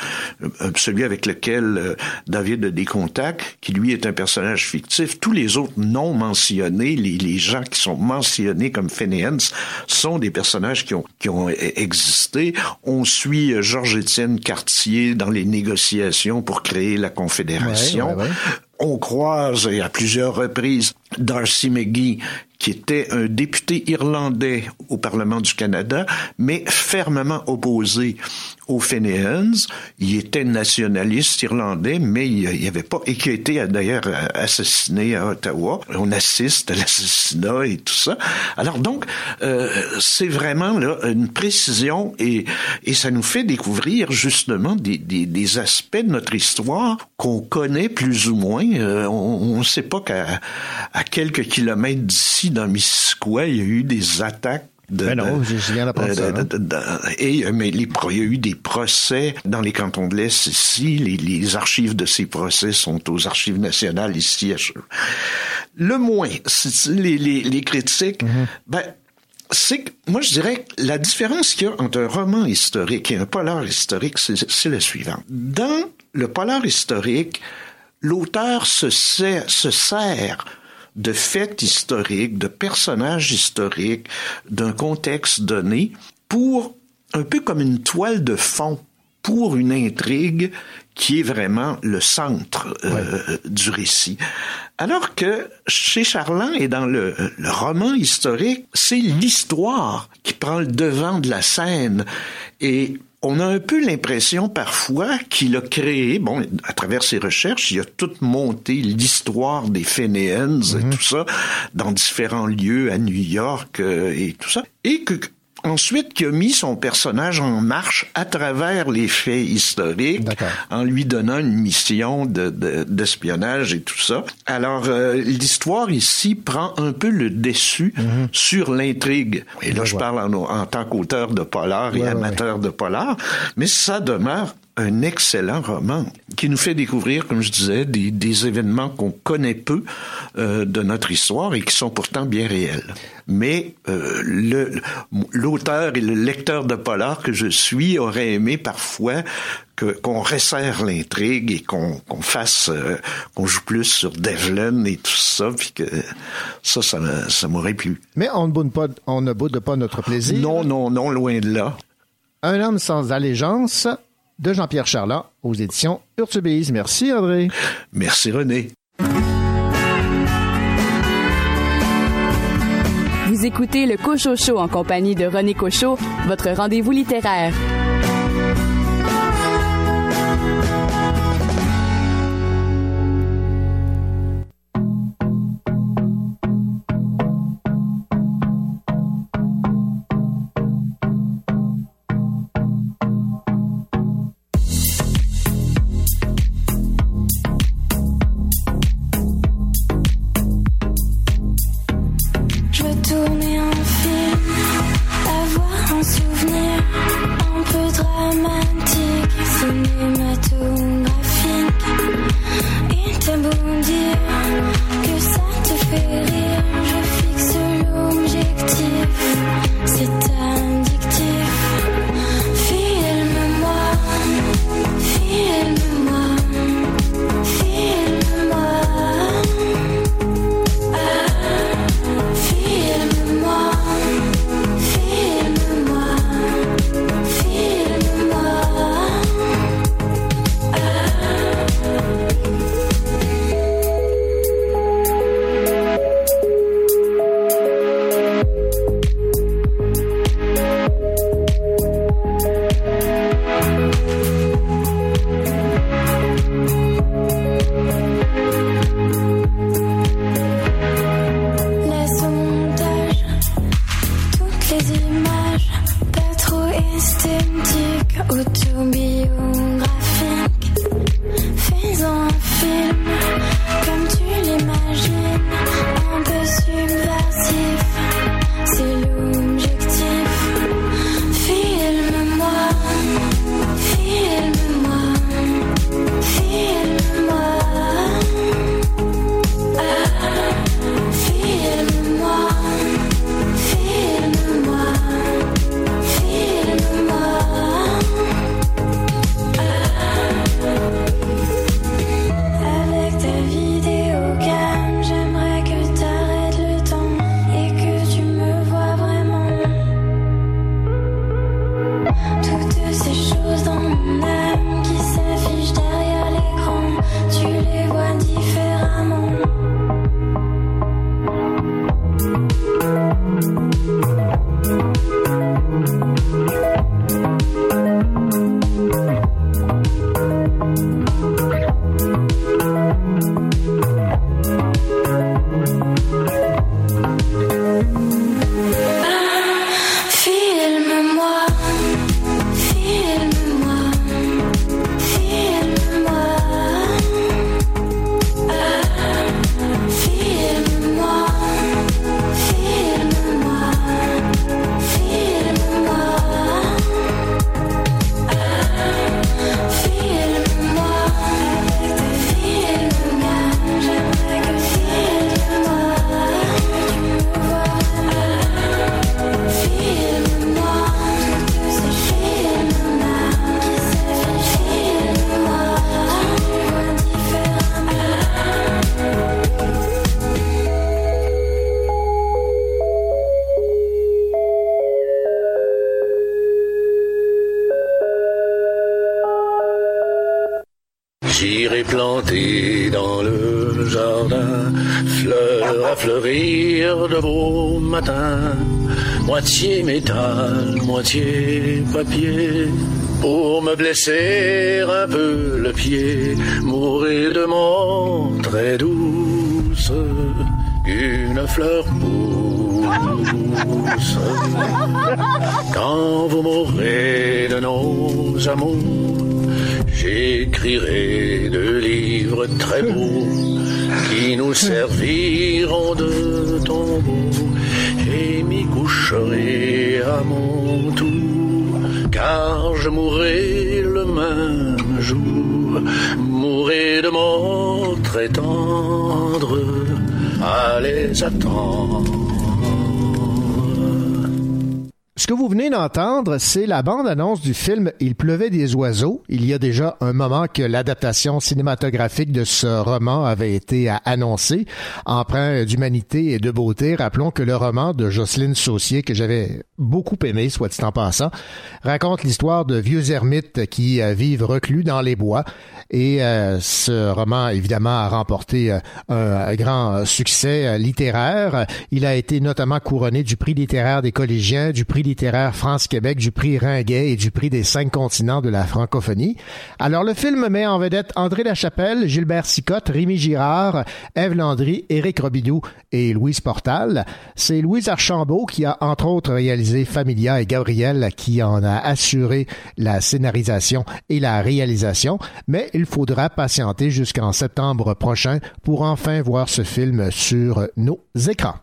celui avec lequel David a des contacts, qui lui est un personnage fictif. Tous les autres non mentionnés, les, les gens qui sont mentionnés comme Fenians, sont des personnages qui ont, qui ont existé. On suit euh, Georges-Étienne Cartier dans les négociations pour créer la Confédération. On croise et à plusieurs reprises Darcy McGee, qui était un député irlandais au Parlement du Canada, mais fermement opposé aux Fenians. Il était nationaliste irlandais, mais il n'y avait pas, et qui a été d'ailleurs assassiné à Ottawa. On assiste à l'assassinat et tout ça. Alors donc, euh, c'est vraiment là une précision et, et ça nous fait découvrir justement des, des, aspects de notre histoire qu'on connaît plus ou moins. Euh, on ne sait pas qu'à à quelques kilomètres d'ici, dans Missisquoi, il y a eu des attaques de, ben non, je viens d'apprendre ça. et mais il y a eu des procès dans les cantons de l'Est ici. Les, les, archives de ces procès sont aux archives nationales ici. Le moins, les, les, les critiques, mm-hmm. ben, c'est que moi je dirais que la différence qu'il y a entre un roman historique et un polar historique, c'est le suivant. Dans le polar historique, l'auteur se, se sert de faits historiques, de personnages historiques, d'un contexte donné, pour un peu comme une toile de fond pour une intrigue qui est vraiment le centre euh, du récit. Alors que chez Charland et dans le, le roman historique, c'est l'histoire qui prend le devant de la scène. Et on a un peu l'impression parfois qu'il a créé, bon, à travers ses recherches, il a tout monté l'histoire des Fainéennes et Mhm. tout ça dans différents lieux à New York euh, et tout ça. Et que ensuite qui a mis son personnage en marche à travers les faits historiques en lui donnant une mission de- de- d'espionnage et tout ça. Alors euh, l'histoire ici prend un peu le dessus Mhm. sur l'intrigue. Et là je parle en, en tant qu'auteur de polar et Ouais, amateur de polar, mais ça demeure un excellent roman qui nous fait découvrir, comme je disais, des, des événements qu'on connaît peu euh, de notre histoire et qui sont pourtant bien réels. Mais euh, l'auteur et le lecteur de polar que je suis aurait aimé parfois qu'on resserre l'intrigue et qu'on fasse euh, qu'on joue plus sur Devlin et tout ça, puis que ça, ça m'aurait plu. Mais on ne boude pas, on ne boude pas notre plaisir. Non, non, non, loin de là. Un homme sans allégeance de Jean-Pierre Charland aux éditions Urtubise. Merci, André. Merci, René. Vous écoutez le Cocho Show en compagnie de René Cocho, votre rendez-vous littéraire. Moitié métal, moitié papier, pour me blesser un peu le pied, mourir de mort très douce, une fleur pousse. Quand vous mourrez de nos amours, J'écrirai deux livres très beaux qui nous serviront à les venez d'entendre, c'est la bande-annonce du film Il pleuvait des oiseaux. Il y a déjà un moment que l'adaptation cinématographique de ce roman avait été annoncée. Emprunt d'humanité et de beauté, rappelons que le roman de Jocelyne Saucier, que j'avais beaucoup aimé, soit dit en passant, raconte l'histoire de vieux ermites qui euh, vivent reclus dans les bois. Et euh, ce roman, évidemment, a remporté euh, un grand succès littéraire. Il a été notamment couronné du prix littéraire des collégiens, du prix littéraire France-Québec, du prix Ringuet et du prix des cinq continents de la francophonie. Alors, le film met en vedette André Lachapelle, Gilbert Sicotte, Rémi Girard, Ève Landry, Éric Robidoux et Louise Portal. C'est Louise Archambault qui a, entre autres, réalisé Familia et Gabriel qui en a assuré la scénarisation et la réalisation, mais il faudra patienter jusqu'en septembre prochain pour enfin voir ce film sur nos écrans.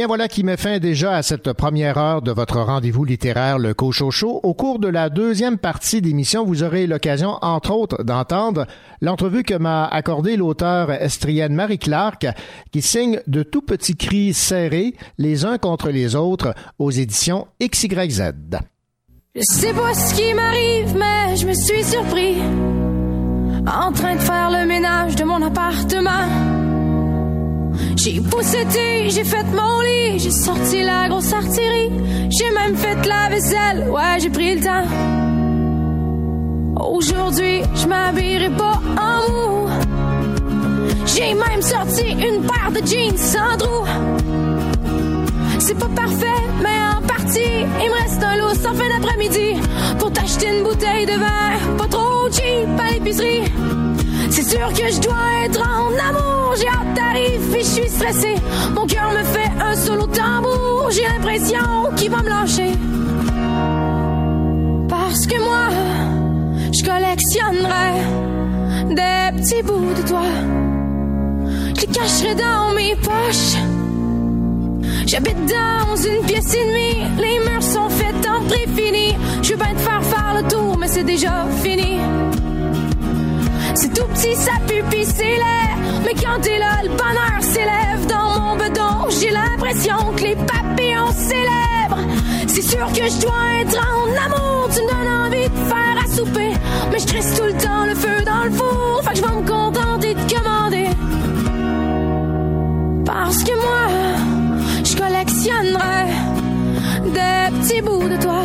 Bien, voilà qui met fin déjà à cette première heure de votre rendez-vous littéraire, le Cochocho. Au cours de la deuxième partie d'émission, vous aurez l'occasion, entre autres, d'entendre l'entrevue que m'a accordée l'auteur estrienne Marie Clark, qui signe de tout petits cris serrés, les uns contre les autres, aux éditions XYZ. Je sais ce qui m'arrive, mais je me suis surpris en train de faire le ménage de mon appartement. J'ai pousseté, j'ai fait mon lit, j'ai sorti la grosse artillerie, j'ai même fait la vaisselle, ouais, j'ai pris le temps. Aujourd'hui, je m'habillerai pas en mou. J'ai même sorti une paire de jeans sans trou. C'est pas parfait, mais en partie, il me reste un lot sans fin d'après-midi pour t'acheter une bouteille de vin, pas trop cheap à l'épicerie. C'est sûr que je dois être en amour, j'ai hâte d'arriver et je suis stressée. Mon cœur me fait un solo tambour, j'ai l'impression qu'il va me lâcher. Parce que moi, je collectionnerai des petits bouts de toi. Je les cacherai dans mes poches. J'habite dans une pièce et demie, les murs sont faits en préfini. Je veux bien te faire faire le tour, mais c'est déjà fini. C'est tout petit, ça pue pis c'est. Mais quand t'es là, le bonheur s'élève dans mon bedon. J'ai l'impression que les papillons célèbrent. C'est sûr que je dois être en amour. Tu me donnes envie de faire à souper. Mais je triste tout le temps le feu dans le four. Fait que je vais me contenter de commander. Parce que moi, je collectionnerai des petits bouts de toi.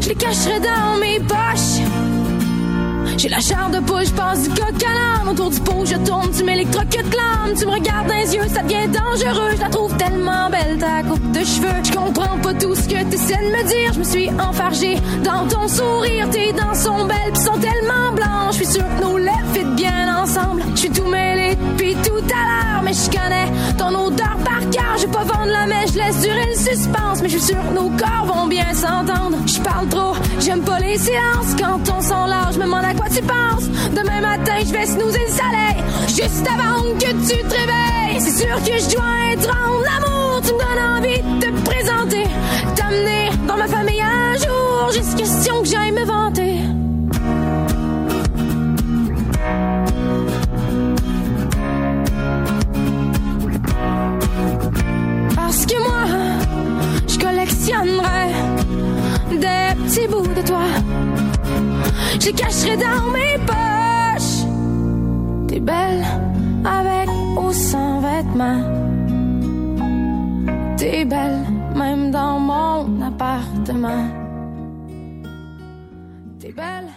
Je les cacherai dans mes poches. J'ai la chair de poule, je passe du coq à. Autour du pot, je tourne, tu m'électrocutes l'âme. Tu me regardes dans les yeux, ça devient dangereux. Je la trouve tellement belle, ta coupe de cheveux. Je comprends pas tout ce que t'essaies de me dire. Je me suis enfargée dans ton sourire. Tes dents sont belles, pis sont tellement blanches. Je suis sûre que nos lèvres fit bien ensemble. Je suis tout mêlé depuis tout à l'heure. Mais je connais ton odeur par cœur. Je vais pas vendre la mèche, je laisse durer le suspense. Mais je suis sûre que nos corps vont bien s'entendre. Je parle trop, j'aime pas les séances. Quand on s'en large, je me demande tu penses. Demain matin, je vais snoozer le soleil. Juste avant que tu te réveilles. C'est sûr que je dois être en amour. Tu me donnes envie de te présenter. T'amener dans ma famille un jour. Juste question que j'aille me vanter. Parce que moi, je collectionnerai des petits bouts de toi. Je cacherai dans mes poches. T'es belle avec ou sans vêtements. T'es belle même dans mon appartement. T'es belle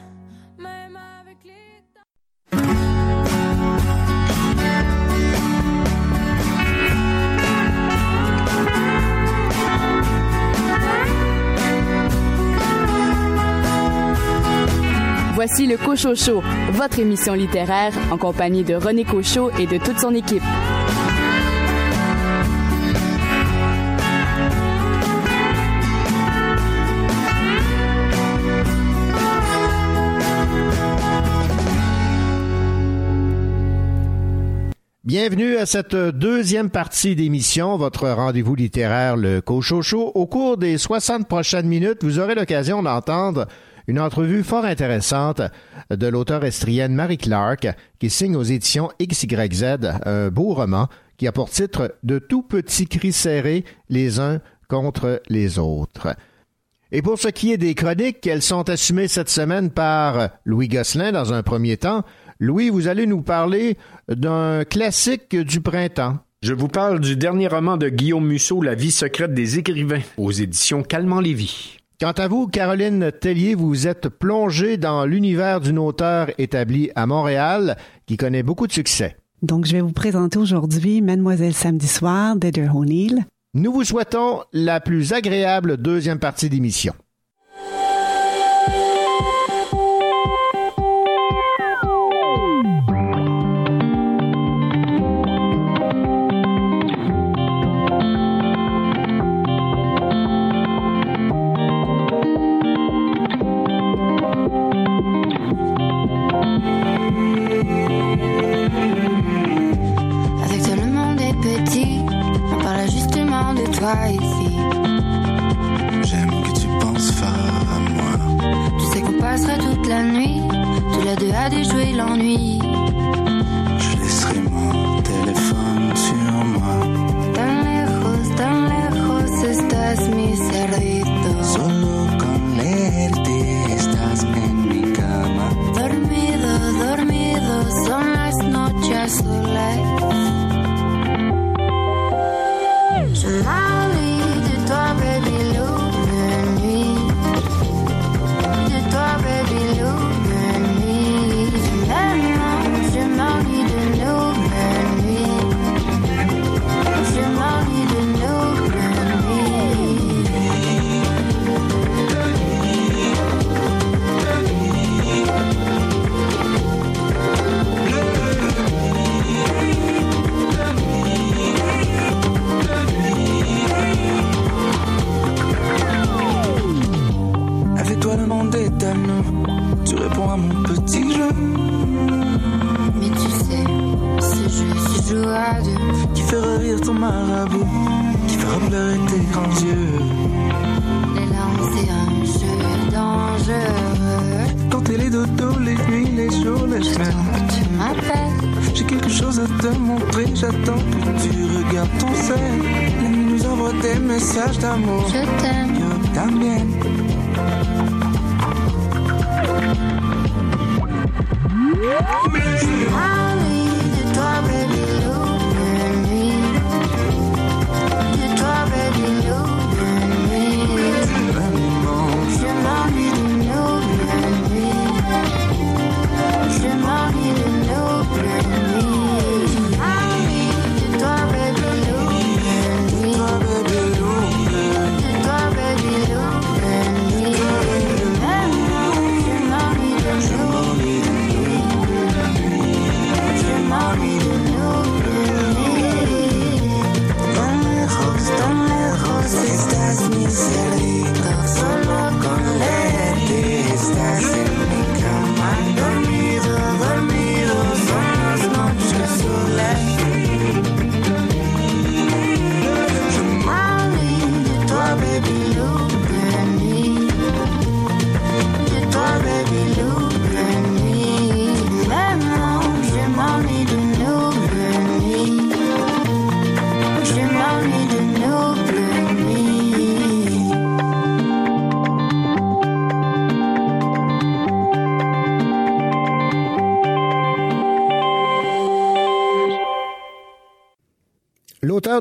Voici le Cochocho, votre émission littéraire en compagnie de René Cochot et de toute son équipe. Bienvenue à cette deuxième partie d'émission, votre rendez-vous littéraire, le Cochocho. Au cours des 60 prochaines minutes, vous aurez l'occasion d'entendre une entrevue fort intéressante de l'auteur estrienne Marie Clark, qui signe aux éditions XYZ un beau roman qui a pour titre De tout petits cris serrés les uns contre les autres. Et pour ce qui est des chroniques, elles sont assumées cette semaine par Louis Gosselin dans un premier temps. Louis, vous allez nous parler d'un classique du printemps. Je vous parle du dernier roman de Guillaume Musso, La vie secrète des écrivains, aux éditions Calmant Lévy. Quant à vous, Caroline Tellier, vous êtes plongée dans l'univers d'une auteure établie à Montréal qui connaît beaucoup de succès. Donc, je vais vous présenter aujourd'hui Mademoiselle Samedi Soir d'Edgar O'Neill. Nous vous souhaitons la plus agréable deuxième partie d'émission.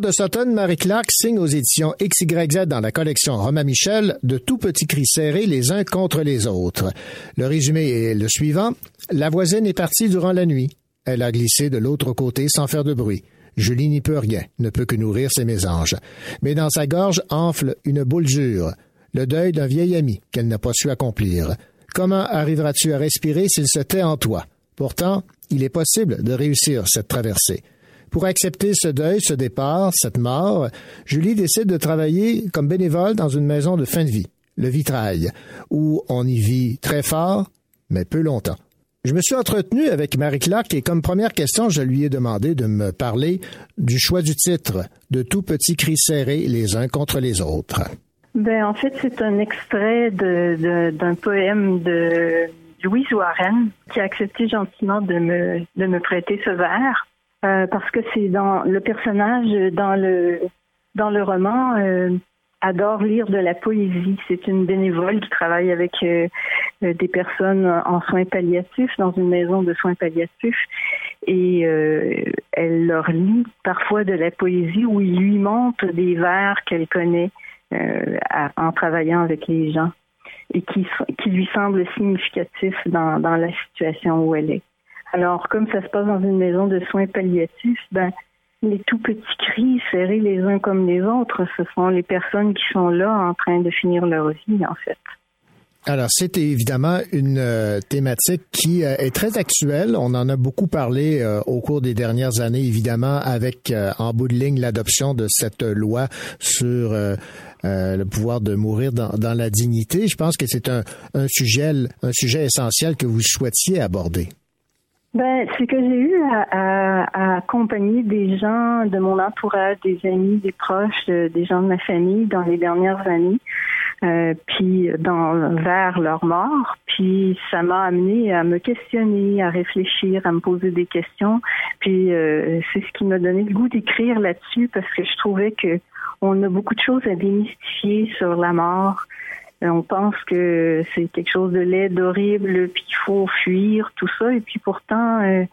De Sutton, Marie Clark, signe aux éditions XYZ dans la collection Romain Michel de tout petits cris serrés les uns contre les autres. Le résumé est le suivant. La voisine est partie durant la nuit. Elle a glissé de l'autre côté sans faire de bruit. Julie n'y peut rien, ne peut que nourrir ses mésanges. Mais dans sa gorge enfle une boule dure, le deuil d'un vieil ami qu'elle n'a pas su accomplir. Comment arriveras-tu à respirer s'il se tait en toi? Pourtant, il est possible de réussir cette traversée. Pour accepter ce deuil, ce départ, cette mort, Julie décide de travailler comme bénévole dans une maison de fin de vie, le vitrail, où on y vit très fort, mais peu longtemps. Je me suis entretenu avec Marie Clark et comme première question, je lui ai demandé de me parler du choix du titre, de tout petits cris serrés les uns contre les autres. Ben, en fait, c'est un extrait d'un poème de Louise Warren qui a accepté gentiment de me, prêter ce vers euh, parce que c'est dans le personnage dans le dans le roman euh, adore lire de la poésie. C'est une bénévole qui travaille avec euh, euh, des personnes en soins palliatifs dans une maison de soins palliatifs et euh, elle leur lit parfois de la poésie où il lui montre des vers qu'elle connaît à- en travaillant avec les gens et qui, qui lui semblent significatifs dans, dans la situation où elle est. Alors, comme ça se passe dans une maison de soins palliatifs, ben, les tout petits cris serrés les uns comme les autres, ce sont les personnes qui sont là en train de finir leur vie, en fait. Alors, c'est évidemment une euh, thématique qui euh, est très actuelle. On en a beaucoup parlé euh, au cours des dernières années, évidemment, avec en bout de ligne l'adoption de cette loi sur le pouvoir de mourir dans, la dignité. Je pense que c'est un sujet essentiel que vous souhaitiez aborder. Ben, c'est que j'ai eu à, à- à accompagner des gens de mon entourage, des amis, des proches, euh, des gens de ma famille dans les dernières années, euh, puis dans vers leur mort. Puis ça m'a amené à me questionner, à réfléchir, à me poser des questions. Puis euh, c'est ce qui m'a donné le goût d'écrire là-dessus parce que je trouvais que on a beaucoup de choses à démystifier sur la mort. Euh, On pense que c'est quelque chose de laid, d'horrible, puis qu'il faut fuir, tout ça. Et puis pourtant, euh,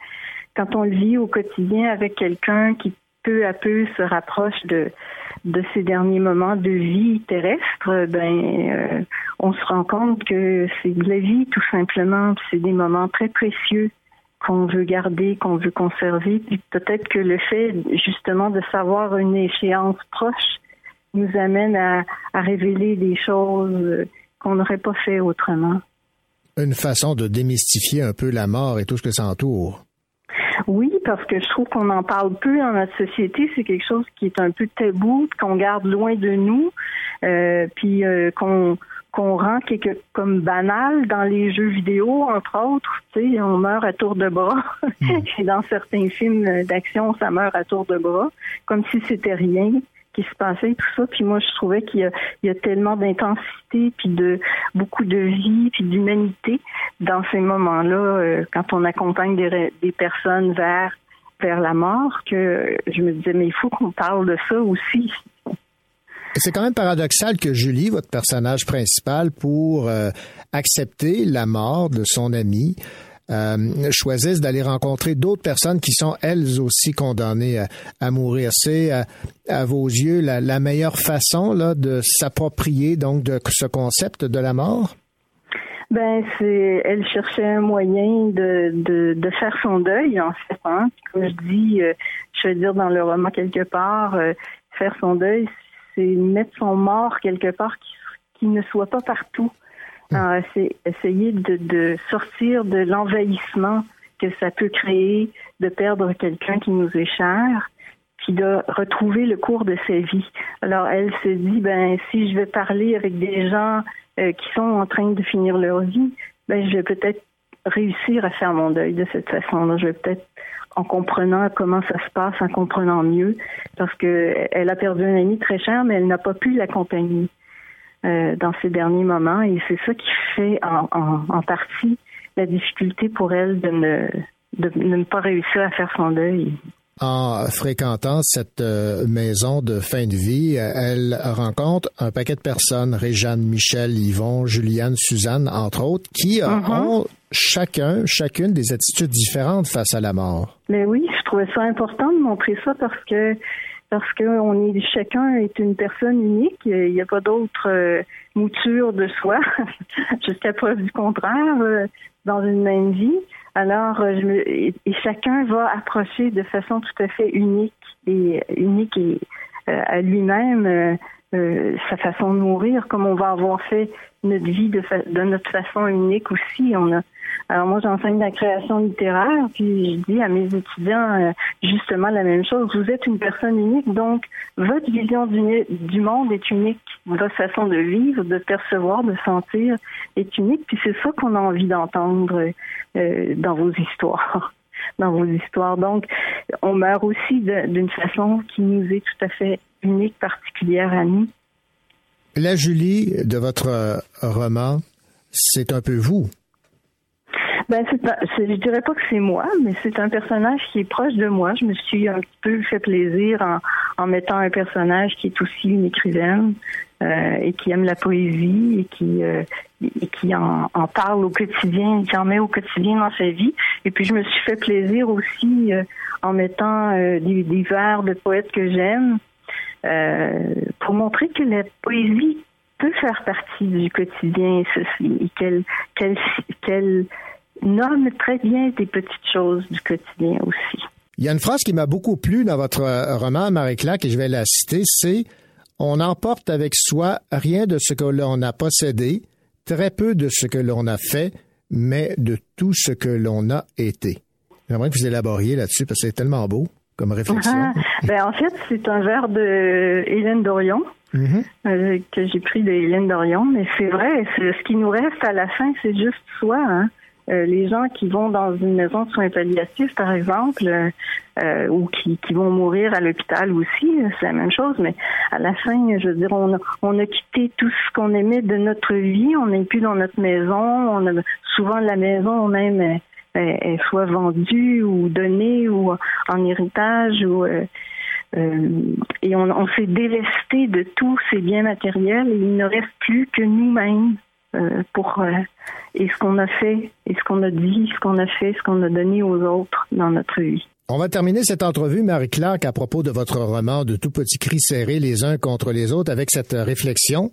quand on le vit au quotidien avec quelqu'un qui peu à peu se rapproche de de ces derniers moments de vie terrestre, ben euh, on se rend compte que c'est de la vie tout simplement. C'est des moments très précieux qu'on veut garder, qu'on veut conserver. Puis peut-être que le fait justement de savoir une échéance proche nous amène à, à révéler des choses euh, qu'on n'aurait pas fait autrement. Une façon de démystifier un peu la mort et tout ce que ça entoure. Oui, parce que je trouve qu'on en parle peu dans notre société. C'est quelque chose qui est un peu tabou, qu'on garde loin de nous, euh, puis euh, qu'on qu'on rend quelque comme banal dans les jeux vidéo, entre autres. Tu sais, on meurt à tour de bras. Et dans certains films d'action, ça meurt à tour de bras, comme si c'était rien qui se passait tout ça. Puis moi, je trouvais qu'il y a, tellement d'intensité, puis de beaucoup de vie, puis d'humanité dans ces moments-là, euh, quand on accompagne des, personnes vers vers la mort, que je me disais, mais il faut qu'on parle de ça aussi. Et C'est quand même paradoxal que Julie, votre personnage principal, pour euh, accepter la mort de son ami, euh, choisisse d'aller rencontrer d'autres personnes qui sont elles aussi condamnées à, mourir. C'est à, à vos yeux la, meilleure façon de s'approprier donc ce concept de la mort? Ben, c'est, elle cherchait un moyen de, faire son deuil, en fait. Hein. Comme je dis, euh, je veux dire dans le roman quelque part, euh, faire son deuil, c'est mettre son mort quelque part qui ne soit pas partout. Alors, c'est essayer de, de sortir de l'envahissement que ça peut créer, de perdre quelqu'un qui nous est cher, puis de retrouver le cours de sa vie. Alors, elle se dit, ben, si je vais parler avec des gens euh, qui sont en train de finir leur vie, ben, je vais peut-être réussir à faire mon deuil de cette façon-là. Je vais peut-être en comprenant comment ça se passe, en comprenant mieux, parce que elle a perdu un ami très cher, mais elle n'a pas pu l'accompagner euh, dans ces derniers moments, et c'est ça qui fait en, en, en partie la difficulté pour elle de ne, de ne pas réussir à faire son deuil. En fréquentant cette euh, maison de fin de vie, elle rencontre un paquet de personnes, Réjeanne, Michel, Yvon, Juliane, Suzanne, entre autres, qui Mhm. ont chacun, chacune des attitudes différentes face à la mort. Mais oui, je trouvais ça important de montrer ça parce que parce que on est chacun est une personne unique. Il n'y a pas d'autre euh, mouture de soi jusqu'à preuve du contraire euh, dans une même vie. Alors, euh, je me, et, chacun va approcher de façon tout à fait unique et unique à lui-même sa façon de mourir, comme on va avoir fait notre vie de, fa- de notre façon unique aussi. On a, alors moi, j'enseigne la création littéraire, puis je dis à mes étudiants euh, justement la même chose. Vous êtes une personne unique, donc votre vision du, monde est unique. Votre façon de vivre, de percevoir, de sentir est unique. Puis c'est ça qu'on a envie d'entendre euh, dans vos histoires. Dans vos histoires. Donc, on meurt aussi d'une façon qui nous est tout à fait unique, particulière à nous. La Julie de votre euh, roman, c'est un peu vous. Ben, pas, je dirais pas que c'est moi, mais c'est un personnage qui est proche de moi. Je me suis un petit peu fait plaisir en, en mettant un personnage qui est aussi une écrivaine euh, et qui aime la poésie et qui euh, et qui en, en parle au quotidien, qui en met au quotidien dans sa vie. Et puis je me suis fait plaisir aussi euh, en mettant euh, des, des vers de poètes que j'aime euh, pour montrer que la poésie peut faire partie du quotidien et qu'elle qu'elle qu'elle nomme très bien des petites choses du quotidien aussi. Il y a une phrase qui m'a beaucoup plu dans votre euh, roman, Marie-Claire, et je vais la citer, c'est On emporte avec soi rien de ce que l'on a possédé, très peu de ce que l'on a fait, mais de tout ce que l'on a été. J'aimerais que vous élaboriez là-dessus parce que c'est tellement beau comme réflexion. Ah, ben, en fait, c'est un vers de Hélène Dorion. Mhm. euh, que j'ai pris de Hélène Dorion, mais c'est vrai, ce qui nous reste à la fin, c'est juste soi. Hein? Euh, les gens qui vont dans une maison de soins palliatifs, par exemple, euh, euh, ou qui, qui vont mourir à l'hôpital aussi, c'est la même chose. Mais à la fin, je veux dire, on a, on a quitté tout ce qu'on aimait de notre vie. On n'est plus dans notre maison. On a souvent la maison même est soit vendue ou donnée ou en héritage ou euh, euh, et on, on s'est délesté de tous ces biens matériels et il ne reste plus que nous-mêmes pour euh, et ce qu'on a fait, et ce qu'on a dit, ce qu'on a fait, ce qu'on a donné aux autres dans notre vie. On va terminer cette entrevue, Marie-Clark, à propos de votre roman de tout petits cris serrés les uns contre les autres avec cette réflexion.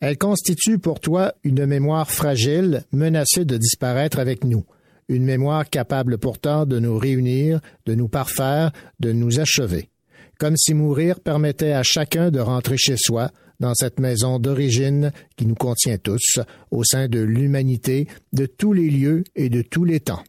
Elle constitue pour toi une mémoire fragile, menacée de disparaître avec nous. Une mémoire capable pourtant de nous réunir, de nous parfaire, de nous achever. Comme si mourir permettait à chacun de rentrer chez soi, dans cette maison d'origine qui nous contient tous, au sein de l'humanité, de tous les lieux et de tous les temps.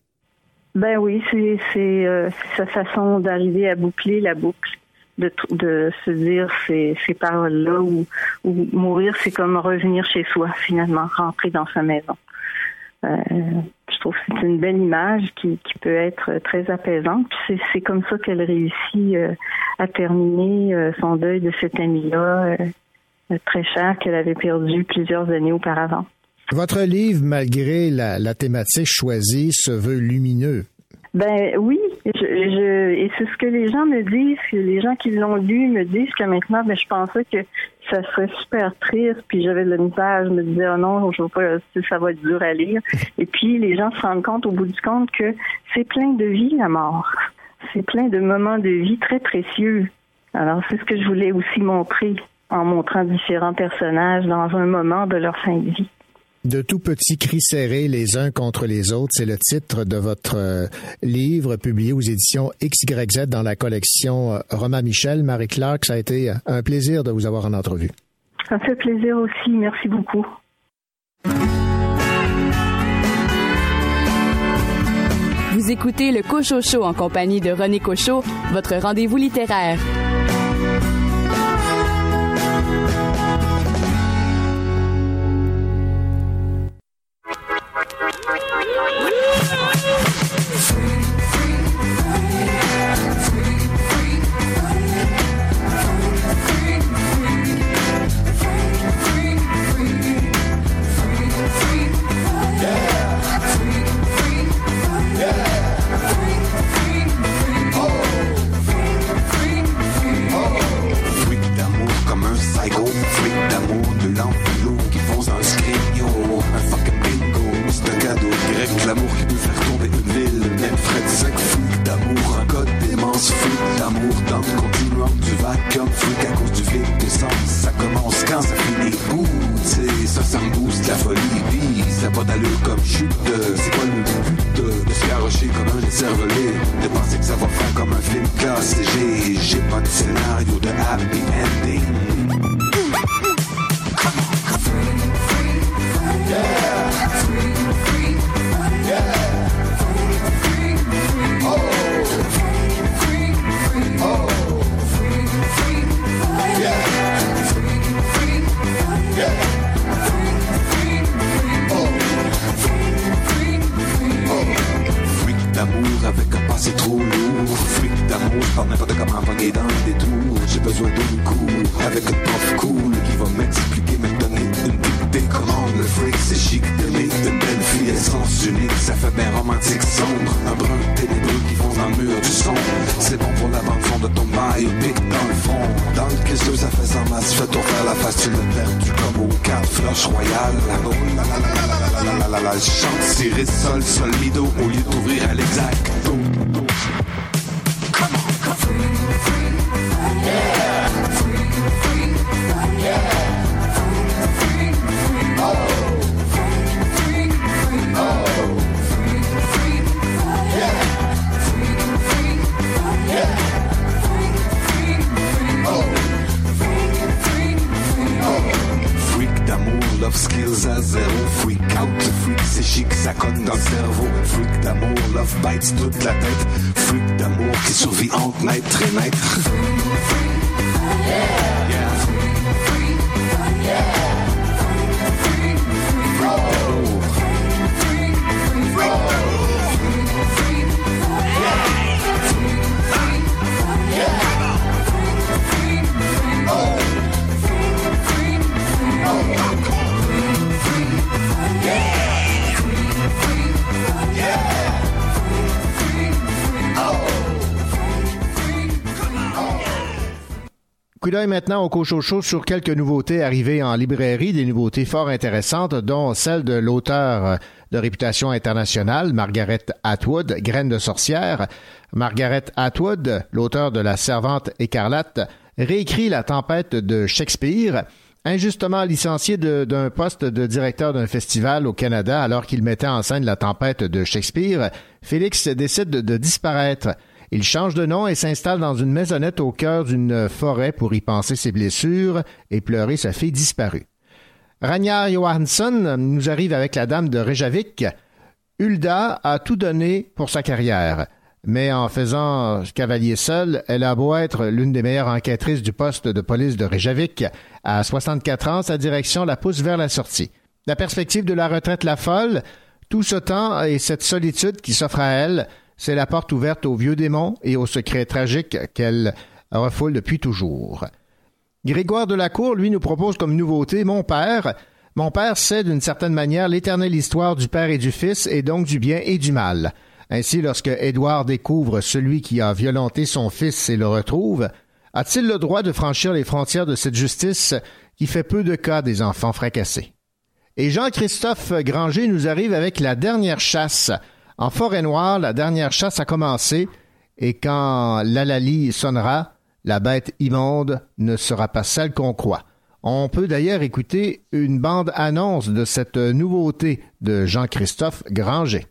Ben oui, c'est euh, sa façon d'arriver à boucler la boucle, de, de se dire ces, paroles-là où mourir, c'est comme revenir chez soi finalement, rentrer dans sa maison. Euh, je trouve que c'est une belle image qui, peut être très apaisante. C'est, comme ça qu'elle réussit euh, à terminer son deuil de cet ami-là, très cher qu'elle avait perdu plusieurs années auparavant. Votre livre, malgré la, la thématique choisie, se veut lumineux. Ben oui, je, je, et c'est ce que les gens me disent, que les gens qui l'ont lu me disent que maintenant, ben, je pensais que ça serait super triste, puis j'avais de la misère, je me disais, oh non, je veux pas, ça va être dur à lire. Et puis les gens se rendent compte au bout du compte que c'est plein de vie, la mort. C'est plein de moments de vie très précieux. Alors c'est ce que je voulais aussi montrer en montrant différents personnages dans un moment de leur fin de vie. De tout petits cris serrés les uns contre les autres, c'est le titre de votre euh, livre publié aux éditions XYZ dans la collection euh, Romain Michel. Marie Clark, ça a été un plaisir de vous avoir en entrevue. Ça me fait plaisir aussi. Merci beaucoup. Vous écoutez le Cocho Show en compagnie de René Cocho, votre rendez-vous littéraire. Grec L'amour qui peut faire tomber une ville Même Fred 5 Freak d'amour, un code démence Freak d'amour dans le continuum du vacuum Freak à cause du vide d'essence Ça commence quand ça finit. Ouh, c'est ça, ça me la folie Puis ça pas d'allure comme chute C'est quoi le but de, de se garrocher comme un cervelé De penser que ça va faire comme un film classé J'ai, pas de scénario de happy ending maintenant au Cochocho sur quelques nouveautés arrivées en librairie, des nouveautés fort intéressantes, dont celle de l'auteur de réputation internationale, Margaret Atwood, Graine de sorcière. Margaret Atwood, l'auteur de La Servante écarlate, réécrit la tempête de Shakespeare, injustement licencié d'un poste de directeur d'un festival au Canada alors qu'il mettait en scène la tempête de Shakespeare, Félix décide de disparaître. Il change de nom et s'installe dans une maisonnette au cœur d'une forêt pour y penser ses blessures et pleurer sa fille disparue. Ragnar Johansson nous arrive avec la dame de Reykjavik. Hulda a tout donné pour sa carrière, mais en faisant cavalier seul, elle a beau être l'une des meilleures enquêtrices du poste de police de Reykjavik. À 64 ans, sa direction la pousse vers la sortie. La perspective de la retraite la folle, tout ce temps et cette solitude qui s'offre à elle, c'est la porte ouverte aux vieux démons et aux secrets tragiques qu'elle refoule depuis toujours. Grégoire de la Cour, lui, nous propose comme nouveauté Mon Père. Mon Père, c'est d'une certaine manière l'éternelle histoire du Père et du Fils, et donc du bien et du mal. Ainsi, lorsque Édouard découvre celui qui a violenté son fils et le retrouve, a-t-il le droit de franchir les frontières de cette justice qui fait peu de cas des enfants fracassés? Et Jean-Christophe Granger nous arrive avec la dernière chasse. En forêt noire, la dernière chasse a commencé, et quand l'alali sonnera, la bête immonde ne sera pas celle qu'on croit. On peut d'ailleurs écouter une bande annonce de cette nouveauté de Jean-Christophe Granger.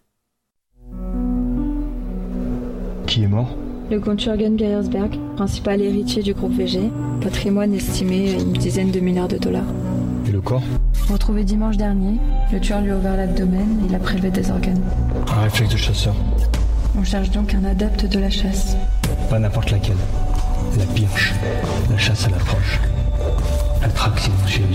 Qui est mort? Le comte Jürgen Geiersberg, principal héritier du groupe VG, patrimoine estimé à une dizaine de milliards de dollars. Et le corps? Retrouvé dimanche dernier, le tueur lui a ouvert l'abdomen et il a prélevé des organes. Un réflexe de chasseur. On cherche donc un adepte de la chasse. Pas n'importe laquelle la pirche, la chasse à l'approche. Attraction chez les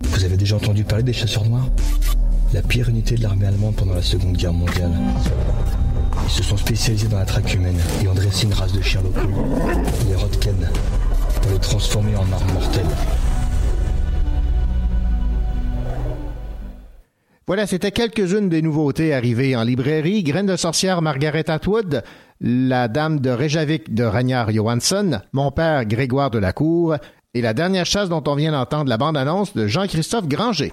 Vous avez déjà entendu parler des chasseurs noirs? La pire unité de l'armée allemande pendant la Seconde Guerre mondiale. Ils se sont spécialisés dans la traque humaine et ont dressé une race de chiens locaux, les Rodken, pour les transformer en armes mortelles. Voilà, c'était quelques-unes des nouveautés arrivées en librairie. Graine de sorcière Margaret Atwood, La Dame de Reykjavik de Ragnar Johansson, Mon père Grégoire de la Cour et la dernière chasse dont on vient d'entendre la bande-annonce de Jean-Christophe Granger.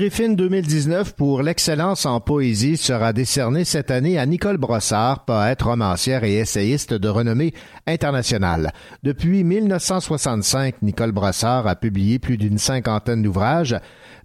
Griffin 2019 pour l'excellence en poésie sera décerné cette année à Nicole Brossard, poète, romancière et essayiste de renommée internationale. Depuis 1965, Nicole Brossard a publié plus d'une cinquantaine d'ouvrages.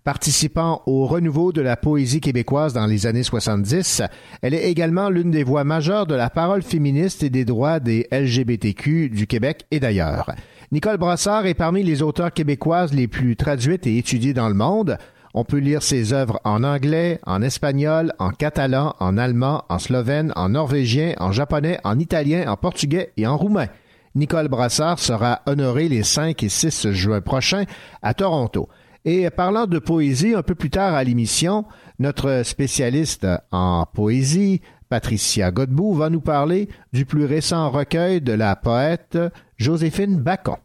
Participant au renouveau de la poésie québécoise dans les années 70, elle est également l'une des voix majeures de la parole féministe et des droits des LGBTQ du Québec et d'ailleurs. Nicole Brossard est parmi les auteurs québécoises les plus traduites et étudiées dans le monde. On peut lire ses œuvres en anglais, en espagnol, en catalan, en allemand, en slovène, en norvégien, en japonais, en italien, en portugais et en roumain. Nicole Brassard sera honorée les 5 et 6 juin prochains à Toronto. Et parlant de poésie, un peu plus tard à l'émission, notre spécialiste en poésie, Patricia Godbout, va nous parler du plus récent recueil de la poète Joséphine Bacon.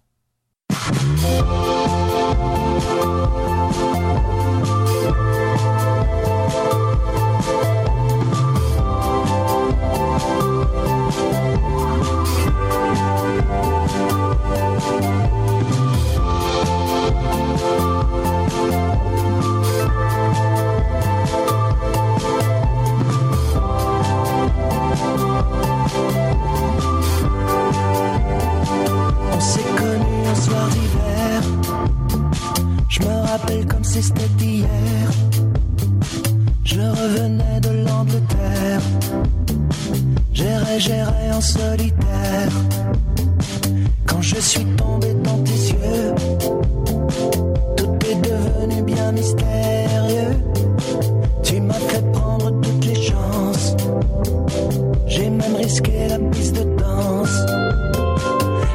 Rappelle comme si c'était hier. Je revenais de l'Angleterre. J'irai, j'irai en solitaire. Quand je suis tombé dans tes yeux, tout est devenu bien mystérieux. Tu m'as fait prendre toutes les chances. J'ai même risqué la piste de danse.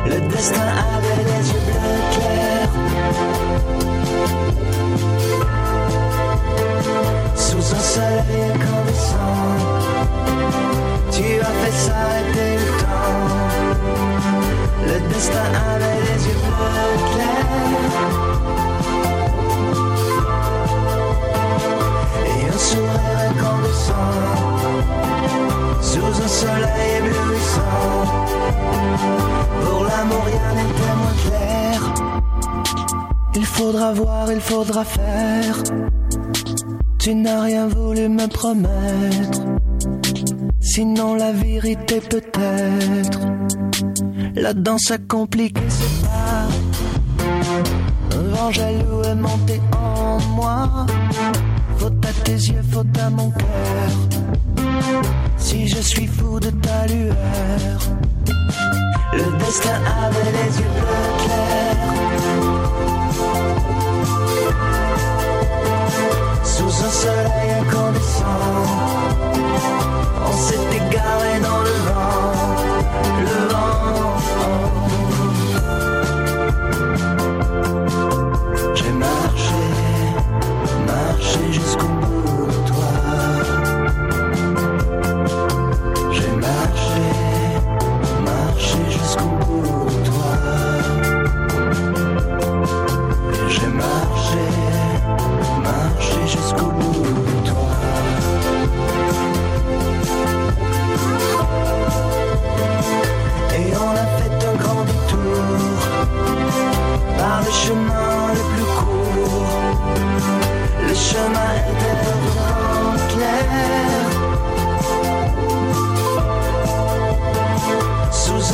Le destin avait Un soleil incandescent, tu as fait s'arrêter le temps. Le destin avait les yeux bleus clairs. Et un sourire incandescent, sous un soleil éblouissant. Pour l'amour, rien n'était moins clair. Il faudra voir, il faudra faire. Tu n'as rien voulu me promettre. Sinon, la vérité peut-être. La danse a compliqué ses pas. Un vent jaloux est monté en moi. Faute à tes yeux, faute à mon cœur. Si je suis fou de ta lueur. Le destin avait les yeux bleus clairs. Sous un soleil incandescent, on s'est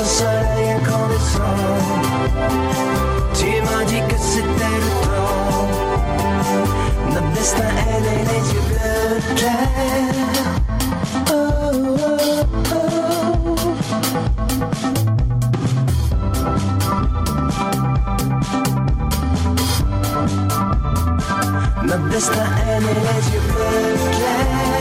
Sous un soleil incandescent, tu m'as dit que c'était le temps. Notre destin est né les yeux bleus clairs. Oh, oh, oh. Notre destin est né les yeux bleus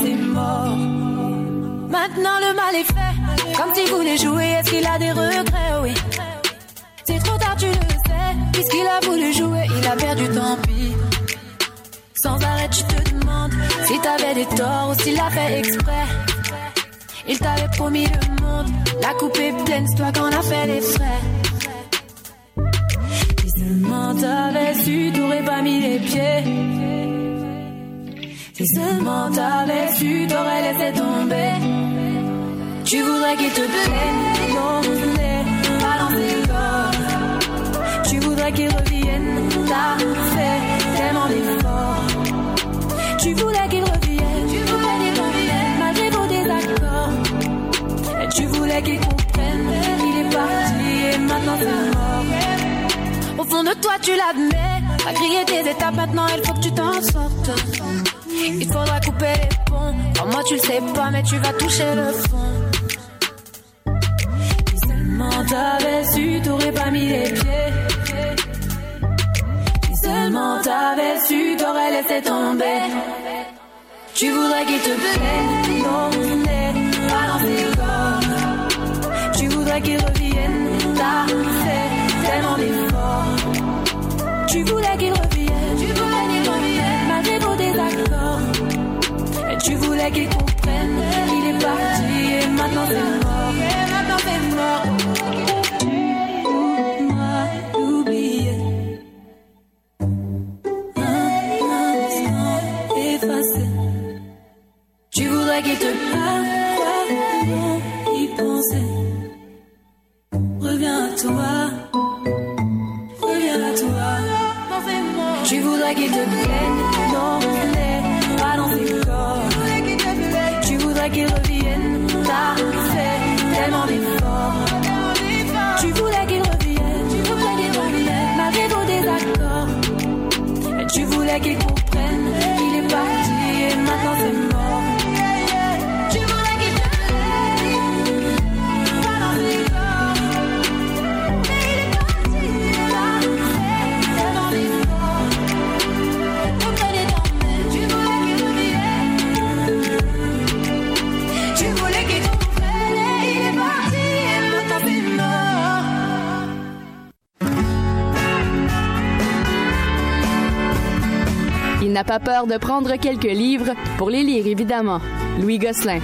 C'est mort. Maintenant le mal est fait, comme s'il voulait jouer, est-ce qu'il a des regrets, oui. C'est trop tard, tu le sais, puisqu'il a voulu jouer, il a perdu, tant pis. Sans arrêt, tu te demandes si t'avais des torts ou s'il l'a fait exprès. Il t'avait promis le monde, la coupe est c'est toi qu'on a fait les frais. Si seulement t'avais su, t'aurais laissé tomber. Tu voudrais qu'il te plaît, non, dans tes corps. Tu voudrais qu'il revienne, t'as fait tellement d'efforts. Tu voulais qu'il revienne, tu voulais qu'il revienne, malgré vos désaccords. Et tu voulais qu'il comprenne, il est parti et maintenant c'est mort. Au fond de toi, tu l'admets, t'as grillé tes étapes, maintenant il faut que tu t'en sortes. Il faudra couper les ponts, moi tu le sais pas, mais tu vas toucher le fond. Si seulement t'avais su, t'aurais pas mis les pieds. Si seulement t'avais su, t'aurais laissé tomber. Tu voudrais qu'il te plaît, non, n'est pas dans corps. Tu voudrais qu'il revienne, t'as fait tellement d'efforts. Tu voulais qu'il revienne, Comprenne, il est parti et maintenant c'est mort. Et maintenant. Tu qu'il te parle, penser. Reviens à toi, reviens à toi. Tu voudrais qu'il te n'a pas peur de prendre quelques livres pour les lire, évidemment. Louis Gosselin.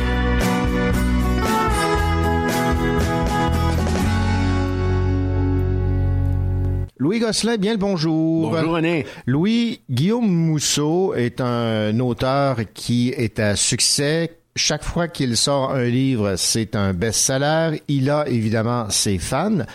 Louis Gosselin, bien le bonjour. Bonjour, René. Louis, Guillaume Mousseau est un auteur qui est à succès. Chaque fois qu'il sort un livre, c'est un best-seller. Il a évidemment ses fans.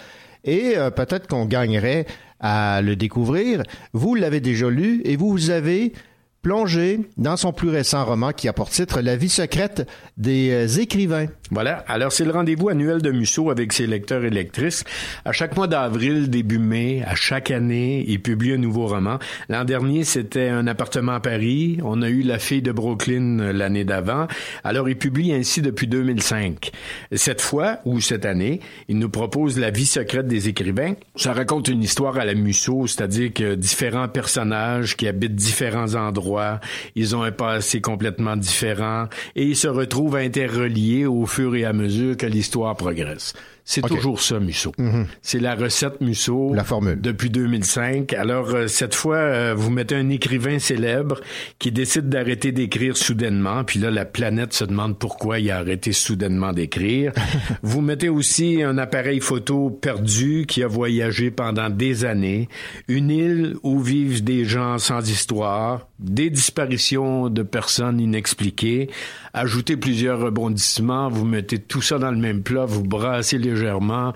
Et euh, peut-être qu'on gagnerait à le découvrir. Vous l'avez déjà lu et vous, vous avez plongé dans son plus récent roman qui a pour titre La vie secrète des euh, écrivains. Voilà. Alors, c'est le rendez-vous annuel de Musso avec ses lecteurs et lectrices. À chaque mois d'avril, début mai, à chaque année, il publie un nouveau roman. L'an dernier, c'était Un appartement à Paris. On a eu La fille de Brooklyn euh, l'année d'avant. Alors, il publie ainsi depuis 2005. Cette fois, ou cette année, il nous propose La vie secrète des écrivains. Ça raconte une histoire à la Musso, c'est-à-dire que différents personnages qui habitent différents endroits, ils ont un passé complètement différent et ils se retrouvent interreliés au fur et à mesure que l'histoire progresse. C'est toujours ça, Musso. Mhm. C'est la recette Musso. La formule. Depuis 2005. Alors, euh, cette fois, euh, vous mettez un écrivain célèbre qui décide d'arrêter d'écrire soudainement. Puis là, la planète se demande pourquoi il a arrêté soudainement d'écrire. vous mettez aussi un appareil photo perdu qui a voyagé pendant des années. Une île où vivent des gens sans histoire. Des disparitions de personnes inexpliquées. Ajoutez plusieurs rebondissements. Vous mettez tout ça dans le même plat. Vous brassez les légèrement,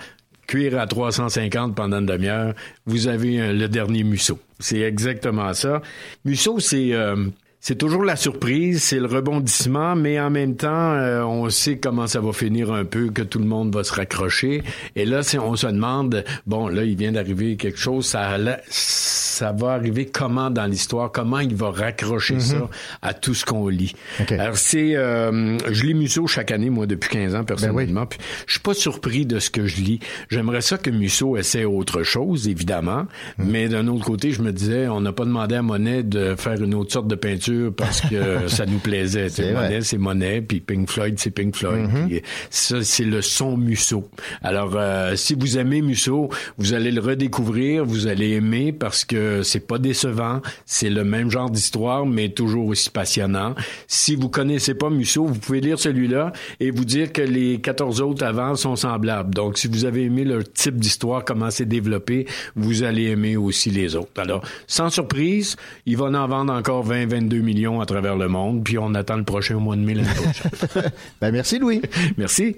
cuire à 350 pendant une demi-heure, vous avez un- le dernier Musso. C'est exactement ça. Musso, c'est euh, c'est toujours la surprise, c'est le rebondissement, mais en même temps, euh, on sait comment ça va finir un peu, que tout le monde va se raccrocher. Et là, on se demande, bon, là, il vient d'arriver quelque chose, ça, là, ça va arriver comment dans l'histoire, comment il va raccrocher Mhm. ça à tout ce qu'on lit? Alors, c'est, euh, je lis Musso chaque année, moi, depuis 15 ans, personnellement, puis je suis pas surpris de ce que je lis. J'aimerais ça que Musso essaie autre chose, évidemment, Mhm. mais d'un autre côté, je me disais, on n'a pas demandé à Monet de faire une autre sorte de peinture parce que ça nous plaisait. C'est. Monet, c'est Monet, puis Pink Floyd, c'est Pink Floyd. Mhm. Puis ça, c'est le son Musso. Alors, euh, si vous aimez Musso, vous allez le redécouvrir, vous allez aimer parce que c'est pas décevant, c'est le même genre d'histoire, mais toujours aussi passionnant. Si vous connaissez pas Musso, vous pouvez lire celui-là et vous dire que les 14 autres avant sont semblables. Donc, si vous avez aimé leur type d'histoire, comment c'est développé, vous allez aimer aussi les autres. Alors, sans surprise, il va en vendre encore 20, 22 millions à travers le monde, puis on attend le prochain au mois de mai l'année prochaine. ben, merci, Louis. Merci.